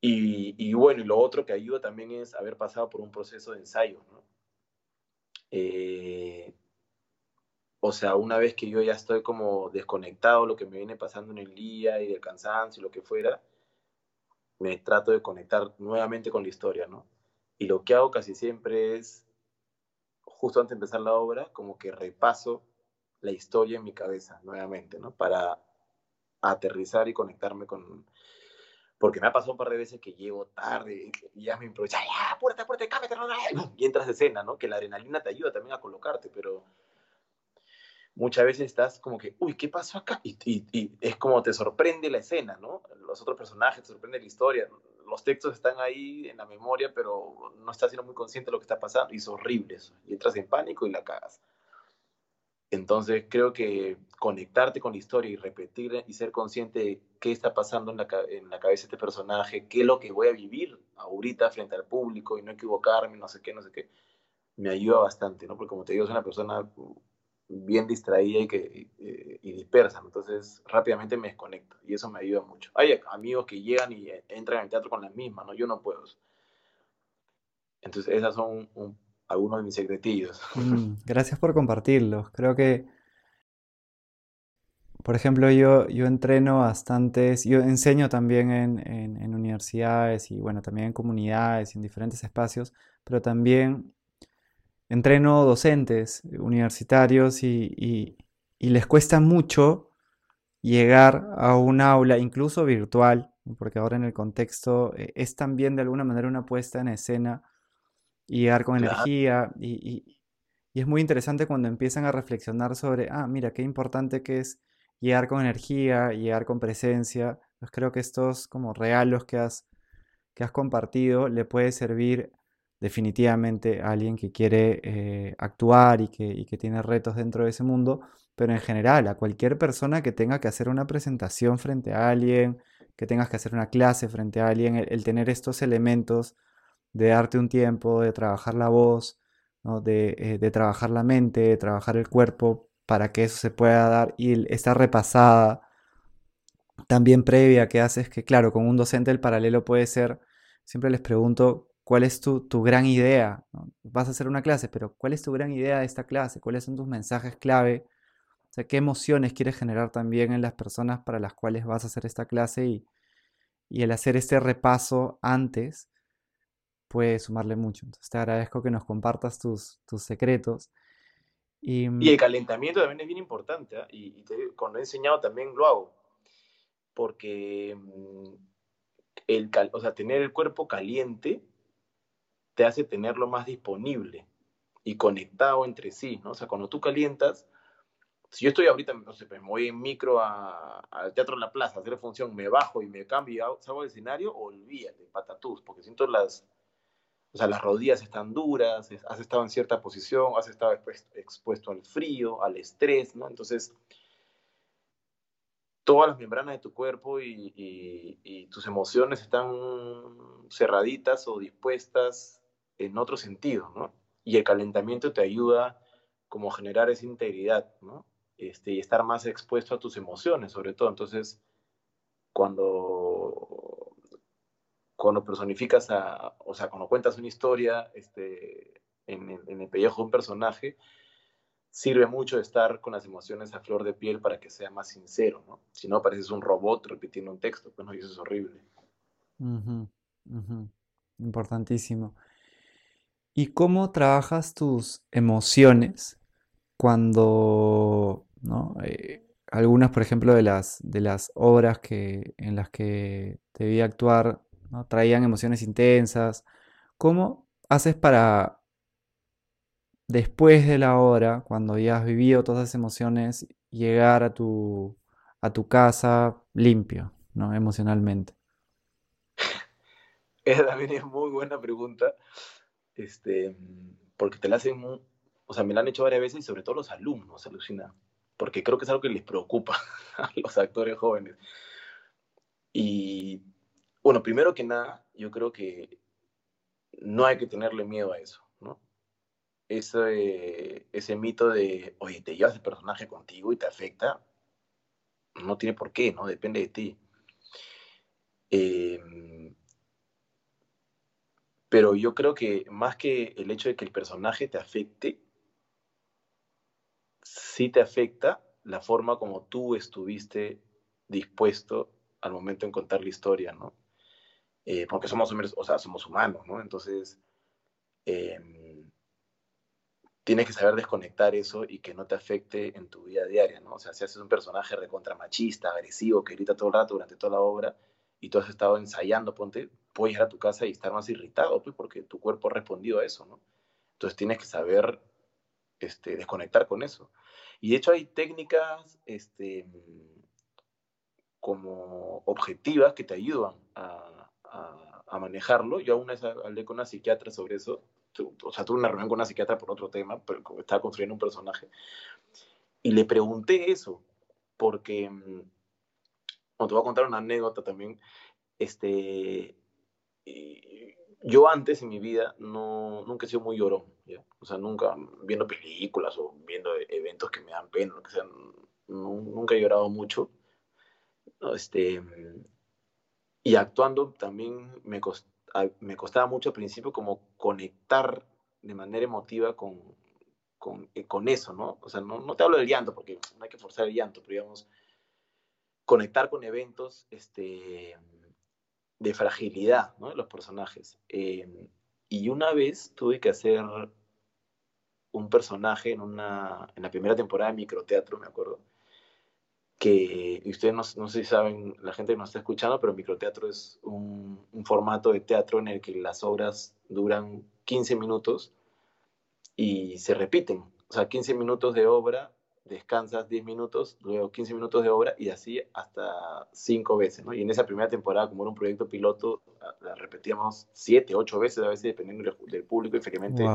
Y, bueno, y lo otro que ayuda también es haber pasado por un proceso de ensayo, ¿no? Eh, o sea, una vez que yo ya estoy como desconectado, lo que me viene pasando en el día y del cansancio y lo que fuera, me trato de conectar nuevamente con la historia, ¿no? Y lo que hago casi siempre es, justo antes de empezar la obra, como que repaso la historia en mi cabeza nuevamente, ¿no? Para aterrizar y conectarme con... Porque me ha pasado un par de veces que llego tarde y ya me improviso, ya, apúrate, apúrate, cámete, y entras de escena, ¿no? Que la adrenalina te ayuda también a colocarte, pero muchas veces estás como que, uy, ¿qué pasó acá? Y, y, es como te sorprende la escena, ¿no? Los otros personajes, te sorprende la historia. Los textos están ahí en la memoria, pero no estás siendo muy consciente de lo que está pasando y es horrible eso. Y entras en pánico y la cagas. Entonces creo que conectarte con la historia y repetir y ser consciente de qué está pasando en la, en la cabeza de este personaje, qué es lo que voy a vivir ahorita frente al público y no equivocarme, no sé qué, no sé qué, me ayuda bastante, ¿no? Porque como te digo, soy una persona bien distraída y, que, y dispersa, entonces rápidamente me desconecto y eso me ayuda mucho. Hay amigos que llegan y entran al teatro con las mismas, ¿no? Yo no puedo. Entonces esas son un, algunos de mis secretillos. Mm, gracias por compartirlos. Creo que, por ejemplo, yo, yo entreno bastantes, yo enseño también en, universidades y bueno, también en comunidades y en diferentes espacios, pero también entreno docentes universitarios y, les cuesta mucho llegar a un aula, incluso virtual, porque ahora en el contexto eh, es también de alguna manera una puesta en escena y llegar con energía. Y, es muy interesante cuando empiezan a reflexionar sobre, ah, mira, qué importante que es llegar con energía, llegar con presencia. Pues creo que estos como regalos que has, que has compartido le puede servir definitivamente a alguien que quiere eh, actuar y que, y que tiene retos dentro de ese mundo, pero en general a cualquier persona que tenga que hacer una presentación frente a alguien, que tengas que hacer una clase frente a alguien, el, tener estos elementos de darte un tiempo, de trabajar la voz, de, de, trabajar la mente, de trabajar el cuerpo, para que eso se pueda dar y esta repasada también previa que haces, que claro, con un docente el paralelo puede ser, siempre les pregunto, ¿cuál es tu, gran idea? Vas a hacer una clase, pero ¿cuál es tu gran idea de esta clase? ¿Cuáles son tus mensajes clave? O sea, ¿qué emociones quieres generar también en las personas para las cuales vas a hacer esta clase? Y, el hacer este repaso antes puede sumarle mucho. Entonces te agradezco que nos compartas tus, tus secretos. Y, mm, el calentamiento también es bien importante. ¿ah? Y, cuando he enseñado también lo hago porque mm, el, o sea, tener el cuerpo caliente te hace tenerlo más disponible y conectado entre sí, ¿no? O sea, cuando tú calientas, si yo estoy ahorita, no sé, me voy en micro al Teatro de la Plaza a hacer función, me bajo y me cambio y salgo del escenario, olvídate, patatús, porque siento las, o sea, las rodillas están duras, has estado en cierta posición, has estado expuesto, al frío, al estrés, ¿no? Entonces, todas las membranas de tu cuerpo y, tus emociones están cerraditas o dispuestas en otro sentido, ¿no? Y el calentamiento te ayuda como a generar esa integridad, ¿no? Este, y estar más expuesto a tus emociones, sobre todo. Entonces, cuando, cuando personificas a, o sea, cuando cuentas una historia este, en, el pellejo de un personaje, sirve mucho estar con las emociones a flor de piel para que sea más sincero, ¿no? Si no, pareces un robot repitiendo un texto, pues no, y eso es horrible. Importantísimo. ¿Y cómo trabajas tus emociones cuando, ¿no? Eh, algunas, por ejemplo, de las, de las obras que, en las que te vi actuar, traían emociones intensas. ¿Cómo haces para después de la hora, cuando ya has vivido todas esas emociones, llegar a tu, a tu casa limpio, ¿no? Emocionalmente. Esa también es muy buena pregunta, este, porque te la hacen, o sea, me la han hecho varias veces y sobre todo los alumnos, alucina, porque creo que es algo que les preocupa a los actores jóvenes. Y bueno, primero que nada, yo creo que no hay que tenerle miedo a eso ese, ese mito de, oye, te llevas el personaje contigo y te afecta, no tiene por qué, ¿no? Depende de ti. Em, pero yo creo que más que el hecho de que el personaje te afecte, sí te afecta la forma como tú estuviste dispuesto al momento en contar la historia, ¿no? Eh, porque somos, o sea, somos humanos, ¿no? Entonces, em, tienes que saber desconectar eso y que no te afecte en tu vida diaria, ¿no? O sea, si haces un personaje recontra machista, agresivo, que grita todo el rato durante toda la obra y tú has estado ensayando, ponte, puedes ir a tu casa y estar más irritado, pues, porque tu cuerpo ha respondido a eso, ¿no? Entonces tienes que saber este, desconectar con eso. Y de hecho hay técnicas este, como objetivas que te ayudan a, a, a manejarlo. Yo aún vez hablé con una psiquiatra sobre eso o sea, tuve una reunión con una psiquiatra por otro tema, pero estaba construyendo un personaje. Y le pregunté eso, porque, mm, te voy a contar una anécdota también, este, yo antes en mi vida no, nunca he sido muy llorón, o sea, nunca viendo películas o viendo eventos que me dan pena, lo que sea, nunca he llorado mucho, este, y actuando también me costó me costaba mucho al principio como conectar de manera emotiva con, con, eh, eso, ¿no? O sea, no, te hablo del llanto, porque no hay que forzar el llanto, pero digamos, conectar con eventos este, de fragilidad, ¿no? De los personajes. Eh, y una vez tuve que hacer un personaje en, una, en la primera temporada de microteatro, me acuerdo, que ustedes no, no, sé si saben, la gente que nos está escuchando, pero microteatro es un, un, formato de teatro en el que las obras duran 15 minutos y se repiten. O sea, 15 minutos de obra, descansas 10 minutos, luego 15 minutos de obra y así hasta 5 veces, ¿no? Y en esa primera temporada, como era un proyecto piloto, la repetíamos 7, 8 veces, a veces dependiendo del, público, y efectivamente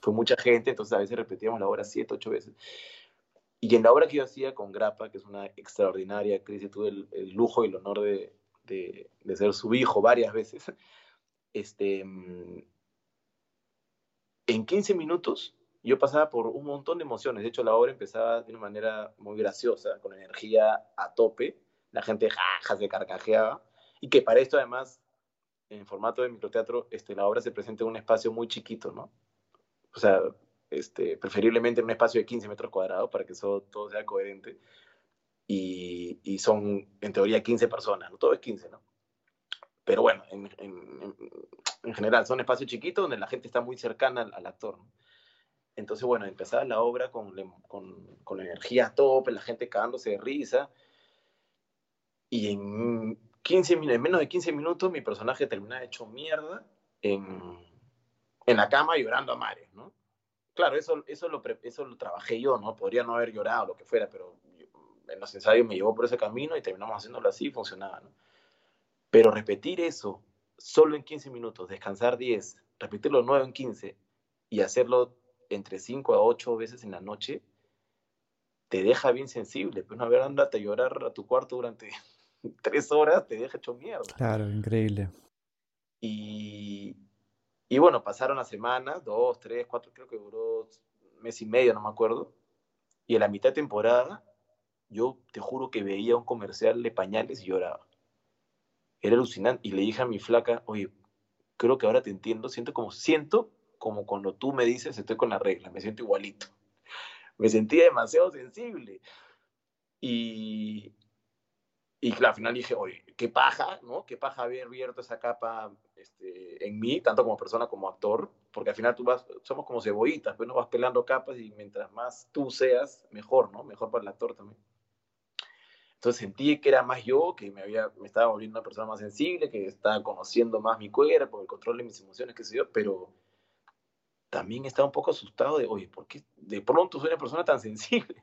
fue mucha gente, entonces a veces repetíamos la obra 7, 8 veces. Y en la obra que yo hacía con Grapa, que es una extraordinaria actriz, tuve el, lujo y el honor de, de, ser su hijo varias veces, este, en 15 minutos yo pasaba por un montón de emociones. De hecho, la obra empezaba de una manera muy graciosa, con energía a tope. La gente se carcajeaba. Y que para esto, además, en formato de microteatro, este, la obra se presenta en un espacio muy chiquito, ¿no? O sea, este, preferiblemente en un espacio de 15 metros cuadrados para que eso, todo sea coherente. Y, son, en teoría, 15 personas, ¿no? Todo es 15, ¿no? Pero bueno, en, en, en general, son espacios chiquitos donde la gente está muy cercana al, actor. Entonces, bueno, empezaba la obra con, con, con energía a tope, la gente cagándose de risa. Y en, 15, en menos de 15 minutos mi personaje terminaba hecho mierda en, en la cama llorando a mares, ¿no? Claro, eso, eso, lo, eso lo trabajé yo, ¿no? Podría no haber llorado, lo que fuera, pero en los ensayos me llevó por ese camino y terminamos haciéndolo así y funcionaba, ¿no? Pero repetir eso solo en 15 minutos, descansar 10, repetirlo 9 en 15 y hacerlo entre 5 a 8 veces en la noche, te deja bien sensible. Pues no, a ver, andate a llorar a tu cuarto durante 3 horas, te deja hecho mierda. Claro, increíble. Y, y bueno, pasaron las semanas, 2, 3, 4, creo que duró mes y medio, no me acuerdo. Y en la mitad de temporada, yo te juro que veía un comercial de pañales y lloraba. Era alucinante. Y le dije a mi flaca, oye, creo que ahora te entiendo, siento como, siento como cuando tú me dices estoy con la regla, me siento igualito. Me sentía demasiado sensible. Y, y al final dije, oye, qué paja, ¿no? Qué paja haber abierto esa capa este, en mí, tanto como persona como actor, porque al final tú vas, somos como cebollitas, pues no vas pelando capas y mientras más tú seas, mejor, ¿no? Mejor para el actor también. Entonces sentí que era más yo, que me, había, me estaba volviendo una persona más sensible, que estaba conociendo más mi cuerpo, el control de mis emociones, qué sé yo, pero también estaba un poco asustado de, oye, ¿por qué de pronto soy una persona tan sensible?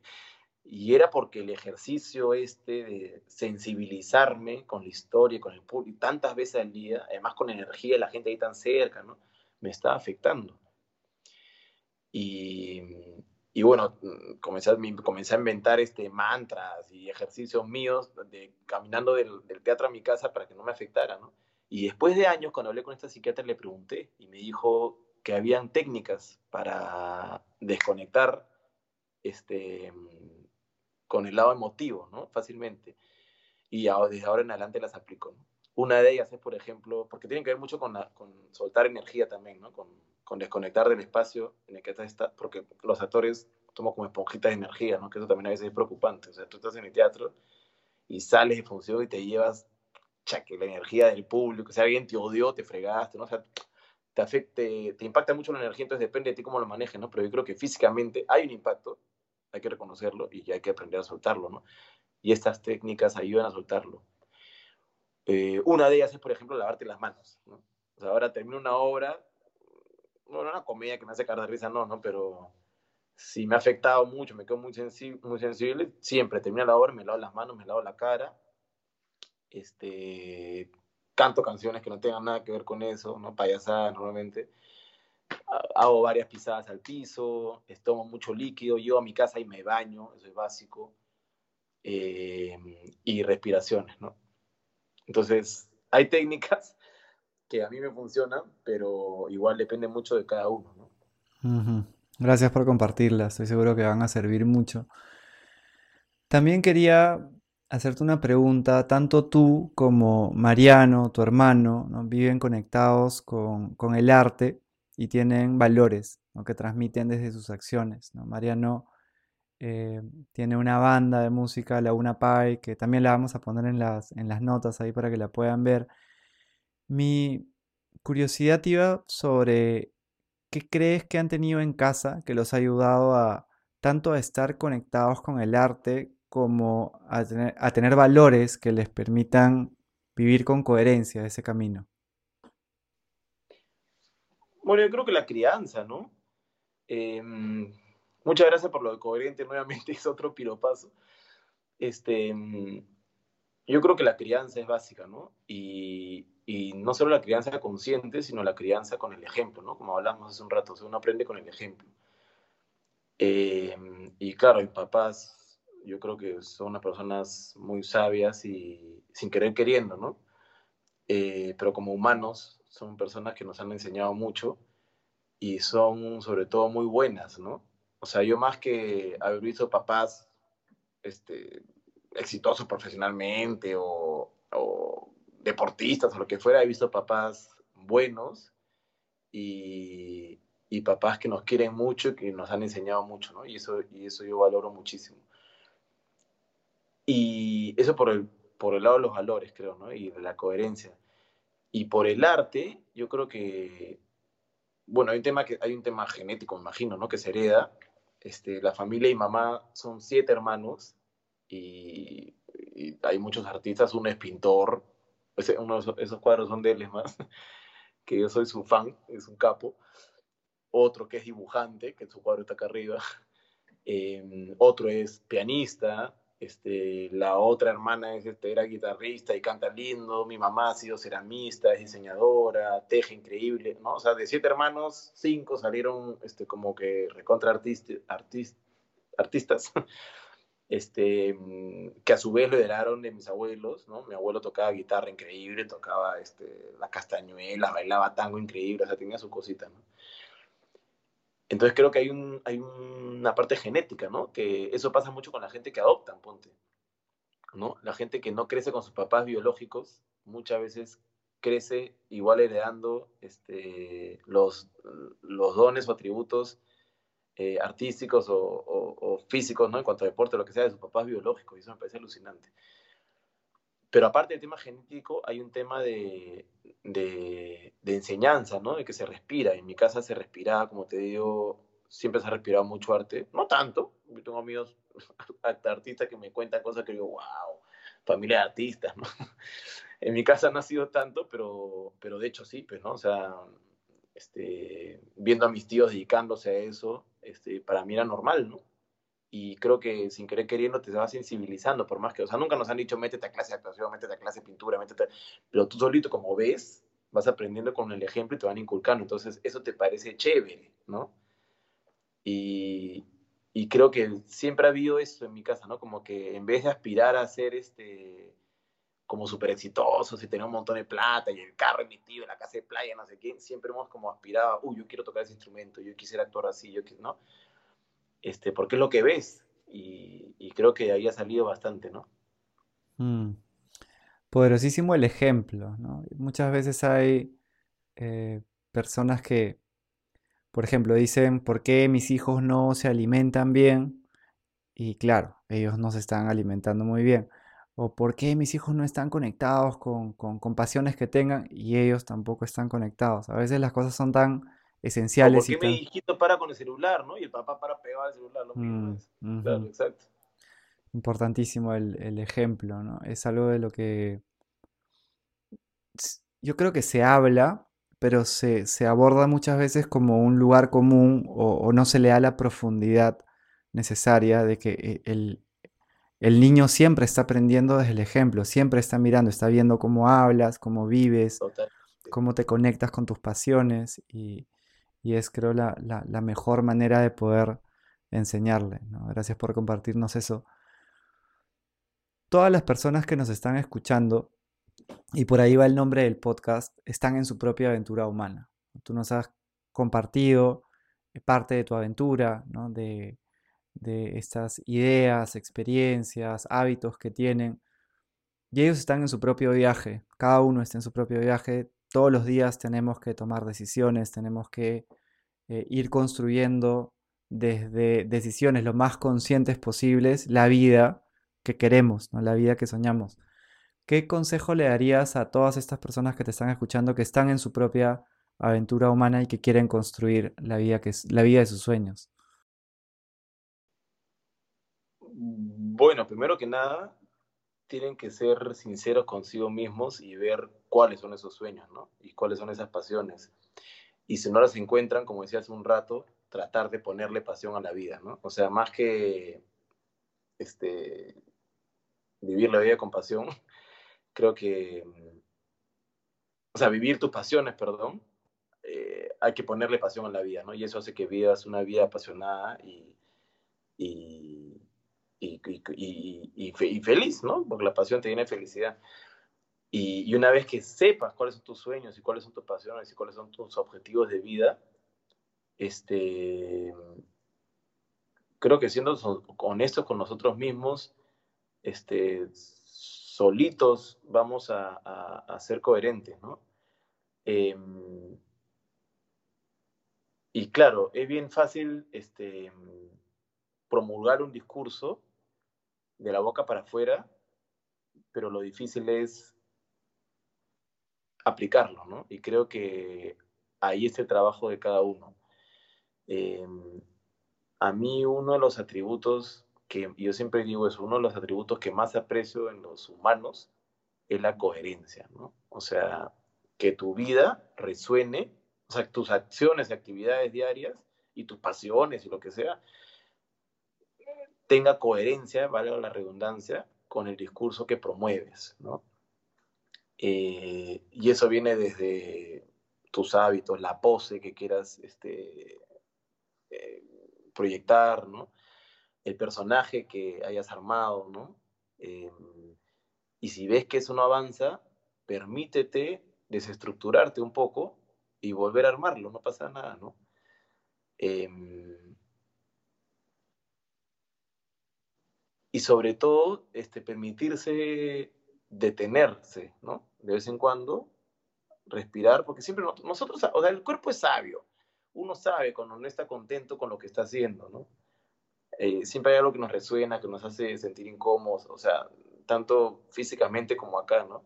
Y era porque el ejercicio este de sensibilizarme con la historia, con el público, tantas veces al día, además con energía, la gente ahí tan cerca, ¿no? Me estaba afectando. Y, y bueno, comencé comencé a inventar este, mantras y ejercicios míos de, caminando del, del, teatro a mi casa para que no me afectara, ¿no? Y después de años, cuando hablé con esta psiquiatra, le pregunté y me dijo, que habían técnicas para desconectar este, con el lado emotivo, ¿no? Fácilmente. Y desde ahora en adelante las aplico. Una de ellas es, por ejemplo, porque tiene que ver mucho con, con soltar energía también, ¿no? Con, con, desconectar del espacio en el que estás, porque los actores somos como esponjitas de energía, ¿no? Que eso también a veces es preocupante. O sea, tú estás en el teatro y sales de función y te llevas, chaque, la energía del público, si alguien te odió, te fregaste. O sea, te, afecte, te impacta mucho la energía, entonces depende de ti cómo lo manejes, ¿no? Pero yo creo que físicamente hay un impacto, hay que reconocerlo y hay que aprender a soltarlo, ¿no? Y estas técnicas ayudan a soltarlo. Eh, una de ellas es, por ejemplo, lavarte las manos, ¿no? O sea, ahora termino una obra, no una comedia que me hace caer de risa, no, ¿no? Pero si me ha afectado mucho, me quedo muy, sensible, muy sensible, siempre termino la obra, me lavo las manos, me lavo la cara, este, canto canciones que no tengan nada que ver con eso, no payasadas normalmente. Hago varias pisadas al piso, tomo mucho líquido, yo a mi casa y me baño, eso es básico. Eh, y respiraciones, ¿no? Entonces, hay técnicas que a mí me funcionan, pero igual depende mucho de cada uno, ¿no? Gracias por compartirlas, estoy seguro que van a servir mucho. También quería hacerte una pregunta. Tanto tú como Mariano, tu hermano, ¿no? viven conectados con, el arte y tienen valores que transmiten desde sus acciones. ¿no? Mariano eh, tiene una banda de música, Laguna Pai, que también la vamos a poner en las, en las notas ahí para que la puedan ver. Mi curiosidad iba sobre qué crees que han tenido en casa que los ha ayudado a tanto a estar conectados con el arte como a tener, valores que les permitan vivir con coherencia ese camino? Bueno, yo creo que la crianza, ¿no? Em, muchas gracias por lo de coherente, nuevamente es otro piropazo. Este, em, yo creo que la crianza es básica, ¿no? Y, y, no solo la crianza consciente, sino la crianza con el ejemplo, ¿no? Como hablamos hace un rato, uno aprende con el ejemplo. Em, y claro, hay papás yo creo que son unas personas muy sabias y sin querer queriendo, ¿no? Eh, pero como humanos son personas que nos han enseñado mucho y son sobre todo muy buenas, ¿no? O sea, yo más que haber visto papás este, exitosos profesionalmente o, o deportistas o lo que fuera, he visto papás buenos y, y, papás que nos quieren mucho y que nos han enseñado mucho, ¿no? Y eso, y eso yo valoro muchísimo. Y eso por el, por el lado de los valores, creo, ¿no? Y de la coherencia. Y por el arte, yo creo que, bueno, hay un tema, que, hay un tema genético, me imagino, ¿no? Que se hereda. Este, la familia y mamá son siete hermanos y, y hay muchos artistas, uno es pintor, uno de esos cuadros son de él, es más, que yo soy su fan, es un capo. Otro que es dibujante, que su cuadro está acá arriba. Eh, otro es pianista, este, la otra hermana es, este, era guitarrista y canta lindo, mi mamá ha sido ceramista, diseñadora, teje increíble, ¿no? O sea, de siete hermanos, cinco salieron este, como que recontra artist, artist, artistas, este, que a su vez lo heredaron de mis abuelos, ¿no? Mi abuelo tocaba guitarra increíble, tocaba este, la castañuela, bailaba tango increíble, o sea, tenía su cosita, ¿no? Entonces creo que hay, un, hay una parte genética, ¿no? Que eso pasa mucho con la gente que adoptan, ponte. ¿no? La gente que no crece con sus papás biológicos muchas veces crece igual heredando este, los, dones o atributos eh, artísticos o, o, físicos, ¿no? En cuanto a deporte, lo que sea, de sus papás biológicos. Y eso me parece alucinante. Pero aparte del tema genético, hay un tema de, de, enseñanza, ¿no? De que se respira. En mi casa se respiraba, como te digo, siempre se ha respirado mucho arte. No tanto. Yo tengo amigos artistas que me cuentan cosas que digo, wow, familia de artistas, ¿no? En mi casa no ha sido tanto, pero, pero de hecho sí, pues, ¿no? O sea, este, viendo a mis tíos dedicándose a eso, este, para mí era normal, ¿no? Y creo que sin querer queriendo te vas sensibilizando, por más que, o sea, nunca nos han dicho métete a clase de actuación, métete a clase de pintura, métete, pero tú solito como ves, vas aprendiendo con el ejemplo y te van inculcando, entonces eso te parece chévere, ¿no? Y, y creo que siempre ha habido eso en mi casa, ¿no? Como que en vez de aspirar a ser este como súper exitosos y tener un montón de plata y el carro emitido en la casa de playa, no sé qué, siempre hemos como aspirado, uy, yo quiero tocar ese instrumento, yo quisiera actuar así, yo ¿no? Este, porque es lo que ves. Y, creo que ahí ha salido bastante, ¿no? Mm. Poderosísimo el ejemplo, ¿no? Muchas veces hay eh, personas que, por ejemplo, dicen, ¿por qué mis hijos no se alimentan bien? Y claro, ellos no se están alimentando muy bien. O ¿por qué mis hijos no están conectados con, con, con pasiones que tengan? Y ellos tampoco están conectados. A veces las cosas son tan esenciales. ¿Por qué mi hijito para con el celular, no? Y el papá para pegado al celular, lo mismo mm, Claro, exacto. Importantísimo el, el, ejemplo, ¿no? Es algo de lo que yo creo que se habla, pero se, se aborda muchas veces como un lugar común o, o, no se le da la profundidad necesaria de que eh, el, el niño siempre está aprendiendo desde el ejemplo, siempre está mirando, está viendo cómo hablas, cómo vives, Total. cómo te conectas con tus pasiones y, y es creo la, la, mejor manera de poder enseñarle. ¿no? Gracias por compartirnos eso. Todas las personas que nos están escuchando, y por ahí va el nombre del podcast, están en su propia aventura humana. Tú nos has compartido eh, parte de tu aventura, ¿no? de, de estas ideas, experiencias, hábitos que tienen. Y ellos están en su propio viaje, cada uno está en su propio viaje, todos los días tenemos que tomar decisiones, tenemos que eh, ir construyendo desde decisiones lo más conscientes posibles la vida que queremos, ¿no? la vida que soñamos. ¿Qué consejo le darías a todas estas personas que te están escuchando, que están en su propia aventura humana y que quieren construir la vida, que es, la vida de sus sueños? Bueno, primero que nada, tienen que ser sinceros consigo mismos y ver cuáles son esos sueños, ¿no? Y cuáles son esas pasiones. Y si no las encuentran, como decía hace un rato, tratar de ponerle pasión a la vida, ¿no? O sea, más que este, vivir la vida con pasión, creo que, o sea, vivir tus pasiones, perdón, eh, hay que ponerle pasión a la vida, ¿no? Y eso hace que vivas una vida apasionada y, y y, y, y, feliz, ¿no? Porque la pasión te viene felicidad. Y, una vez que sepas cuáles son tus sueños y cuáles son tus pasiones y cuáles son tus objetivos de vida, este, creo que siendo honestos con nosotros mismos, este, solitos vamos a, ser coherentes, ¿no? Em, y claro, es bien fácil este, promulgar un discurso de la boca para afuera, pero lo difícil es aplicarlo, ¿no? Y creo que ahí es el trabajo de cada uno. Em, a mí uno de los atributos que yo siempre digo es uno de los atributos que más aprecio en los humanos es la coherencia, ¿no? O sea, que tu vida resuene, o sea, tus acciones y actividades diarias y tus pasiones y lo que sea, tenga coherencia, valga la redundancia, con el discurso que promueves, ¿no? Eh, y eso viene desde tus hábitos, la pose que quieras este, eh, proyectar, ¿no? El personaje que hayas armado, ¿no? Eh, y si ves que eso no avanza, permítete desestructurarte un poco y volver a armarlo, no pasa nada, ¿no? Y sobre todo, este, permitirse detenerse, ¿no? De vez en cuando, respirar, porque siempre nosotros, o sea, el cuerpo es sabio, uno sabe cuando no está contento con lo que está haciendo, ¿no? Eh, siempre hay algo que nos resuena, que nos hace sentir incómodos, o sea, tanto físicamente como acá, ¿no?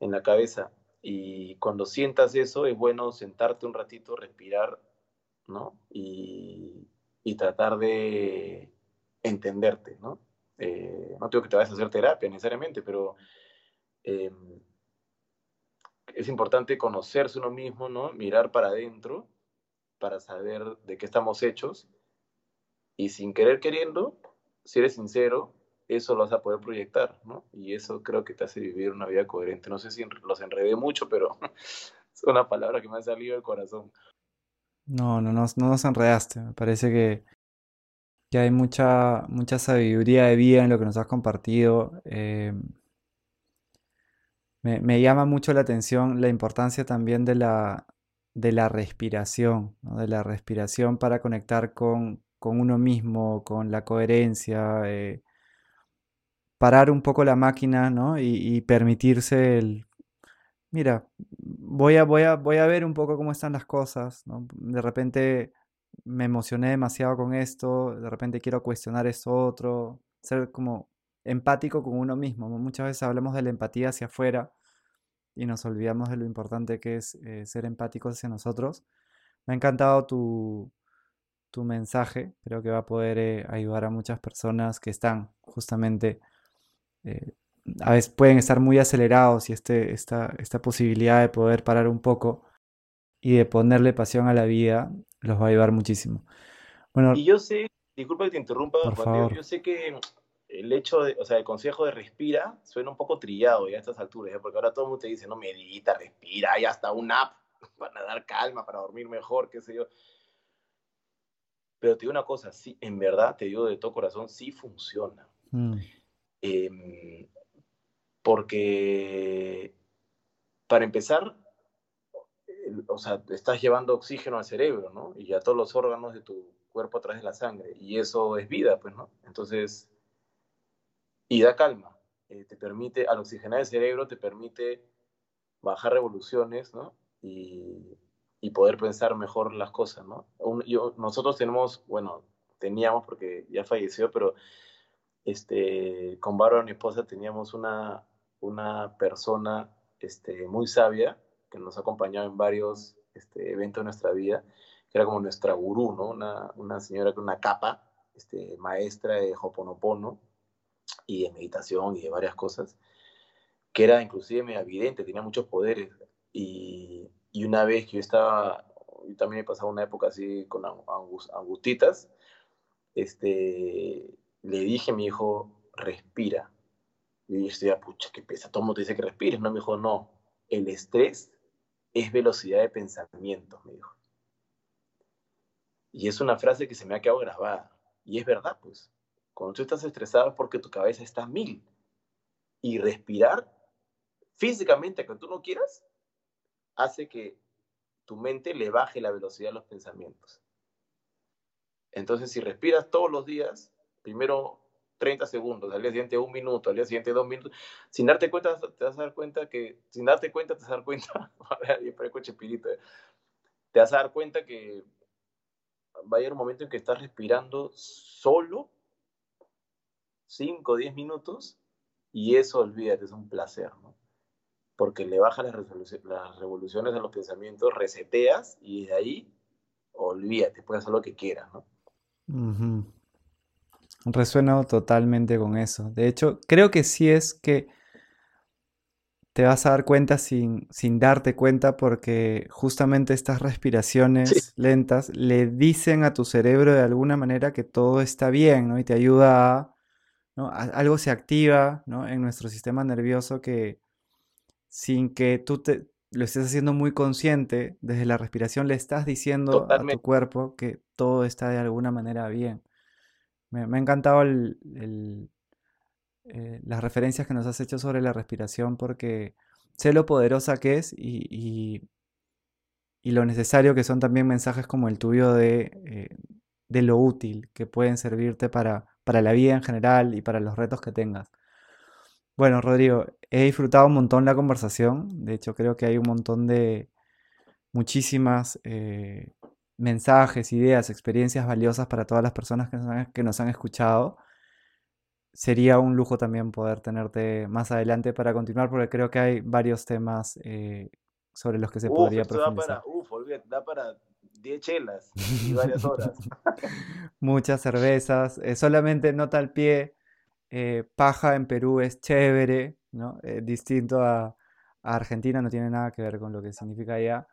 En la cabeza. Y cuando sientas eso, es bueno sentarte un ratito, respirar, ¿no? Y, y tratar de entenderte, ¿no? Eh, no tengo que te vayas a hacer terapia necesariamente, pero eh, es importante conocerse uno mismo, ¿no? Mirar para adentro para saber de qué estamos hechos y sin querer queriendo, si eres sincero, eso lo vas a poder proyectar, ¿no? Y eso creo que te hace vivir una vida coherente. No sé si los enredé mucho, pero es una palabra que me ha salido del corazón. No, no, no, no nos enredaste. Me parece que, que hay mucha, mucha sabiduría de vida en lo que nos has compartido. Eh, me, llama mucho la atención la importancia también de la, de la respiración, de la respiración para conectar con, uno mismo, con la coherencia, eh, parar un poco la máquina ¿no? y, permitirse el, mira, voy a, voy, a, voy a ver un poco cómo están las cosas, de repente me emocioné demasiado con esto, de repente quiero cuestionar esto otro, ser como empático con uno mismo. Muchas veces hablamos de la empatía hacia afuera y nos olvidamos de lo importante que es eh, ser empáticos hacia nosotros. Me ha encantado tu, tu mensaje, creo que va a poder eh, ayudar a muchas personas que están justamente, eh, a veces pueden estar muy acelerados y este, esta, esta posibilidad de poder parar un poco y de ponerle pasión a la vida los va a ayudar muchísimo. Bueno, y yo sé, disculpa que te interrumpa, por yo sé que el hecho de, o sea, el consejo de respira suena un poco trillado ya a estas alturas, porque ahora todo el mundo te dice, no, medita, respira, hay hasta un app para dar calma, para dormir mejor, qué sé yo. Pero te digo una cosa, sí, en verdad, te digo de todo corazón, sí funciona. Mm. Em, porque, para empezar, o sea, estás llevando oxígeno al cerebro, ¿no? Y a todos los órganos de tu cuerpo a través de la sangre. Y eso es vida, pues, ¿no? Entonces, y da calma. Eh, te permite, al oxigenar el cerebro, te permite bajar revoluciones, ¿no? Y, poder pensar mejor las cosas, ¿no? yo, nosotros tenemos, bueno, teníamos porque ya falleció, pero este, con Bárbara, mi esposa, teníamos una, una persona este, muy sabia que nos ha acompañado en varios este, eventos de nuestra vida, que era como nuestra gurú, ¿no? Una, una señora con una capa, este, maestra de Hoponopono, y de meditación y de varias cosas, que era inclusive medio evidente, tenía muchos poderes. Y, y una vez que yo estaba, yo también he pasado una época así con angustitas, este, le dije a mi hijo, respira. Y yo decía, pucha, qué pesa, todo el mundo te dice que respires. No, me dijo, no, el estrés es velocidad de pensamiento, me dijo. Y es una frase que se me ha quedado grabada. Y es verdad, pues. Cuando tú estás estresado es porque tu cabeza está mil. Y respirar físicamente, que tú no quieras, hace que tu mente le baje la velocidad a los pensamientos. Entonces, si respiras todos los días, primero 30 segundos, al día siguiente un minuto, al día siguiente dos minutos, sin darte cuenta, te vas a dar cuenta que, sin darte cuenta, te vas a dar cuenta, ¿eh? te vas a dar cuenta que va a haber un momento en que estás respirando solo 5 o 10 minutos y eso, olvídate, es un placer, ¿no? Porque le baja las, revoluciones a los pensamientos, reseteas y de ahí, olvídate, puedes hacer lo que quieras, ¿no? Resueno totalmente con eso. De hecho, creo que sí es que te vas a dar cuenta sin, sin darte cuenta porque justamente estas respiraciones lentas le dicen a tu cerebro de alguna manera que todo está bien, ¿no? Y te ayuda a, ¿no? algo se activa, ¿no? En nuestro sistema nervioso que sin que tú te, lo estés haciendo muy consciente, desde la respiración le estás diciendo a tu cuerpo que todo está de alguna manera bien. Me, me ha encantado eh, las referencias que nos has hecho sobre la respiración porque sé lo poderosa que es y, y, lo necesario que son también mensajes como el tuyo de, eh, de lo útil que pueden servirte para, para la vida en general y para los retos que tengas. Bueno, Rodrigo, he disfrutado un montón la conversación. De hecho, creo que hay un montón de muchísimas eh, mensajes, ideas, experiencias valiosas para todas las personas que nos han, escuchado. Sería un lujo también poder tenerte más adelante para continuar, porque creo que hay varios temas eh, sobre los que se podría profundizar. Da para, uf, da para 10 chelas y varias horas. Muchas cervezas. Eh, solamente nota al pie, eh, paja en Perú es chévere, ¿no? distinto a, a, Argentina, no tiene nada que ver con lo que significa allá.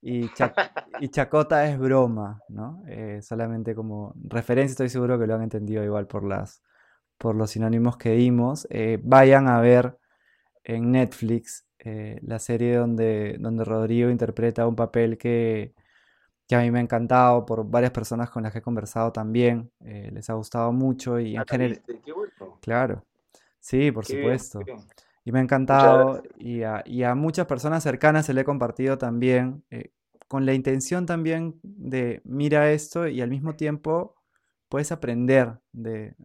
Y, y chacota es broma, ¿no? Eh, solamente como referencia, estoy seguro que lo han entendido igual por, las, por los sinónimos que dimos. Eh, vayan a ver en Netflix eh, la serie donde, donde Rodrigo interpreta un papel que, que, a mí me ha encantado por varias personas con las que he conversado también. les ha gustado mucho y en ah, general... Claro, sí, por supuesto. Y me ha encantado y a, muchas personas cercanas se le he compartido también, eh, con la intención también de mira esto y al mismo tiempo puedes aprender de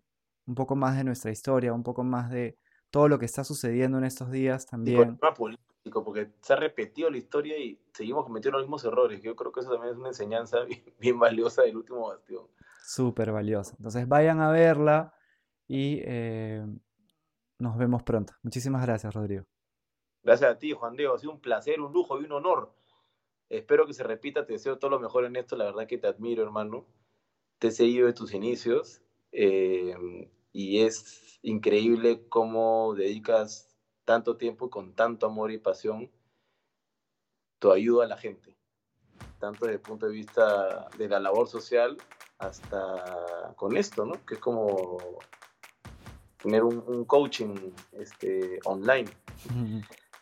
un poco más de nuestra historia, un poco más de todo lo que está sucediendo en estos días también. Sí, político, porque se ha repetido la historia y seguimos cometiendo los mismos errores. Yo creo que eso también es una enseñanza bien, valiosa del último bastión. Súper valiosa. Entonces vayan a verla y eh, nos vemos pronto. Muchísimas gracias, Rodrigo. Gracias a ti, Juan Diego. Ha sido un placer, un lujo y un honor. Espero que se repita. Te deseo todo lo mejor en esto. La verdad que te admiro, hermano. Te he seguido de tus inicios. Eh, y es increíble cómo dedicas tanto tiempo con tanto amor y pasión tu ayuda a la gente. Tanto desde el punto de vista de la labor social hasta con esto, ¿no? Que es como tener un, coaching este, online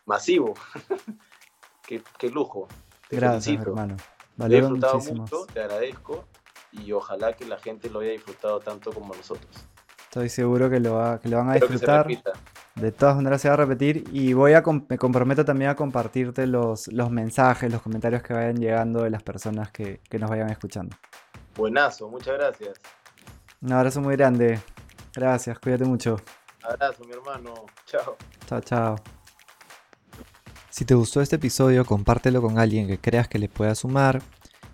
masivo. qué, lujo. Gracias, hermano. Vale, he disfrutado mucho, te agradezco y ojalá que la gente lo haya disfrutado tanto como nosotros. Estoy seguro que lo, que lo van a disfrutar. De todas maneras se va a repetir y voy a me comprometo también a compartirte los, los mensajes, los comentarios que vayan llegando de las personas que, que nos vayan escuchando. Buenazo, muchas gracias. Un abrazo muy grande. Gracias, cuídate mucho. Abrazo, mi hermano. Chao. Chao, chao. Si te gustó este episodio, compártelo con alguien que creas que le pueda sumar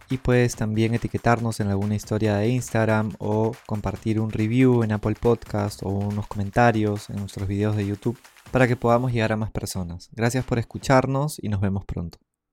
y puedes también etiquetarnos en alguna historia de Instagram o compartir un review en Apple Podcast o unos comentarios en nuestros videos de YouTube para que podamos llegar a más personas. Gracias por escucharnos y nos vemos pronto.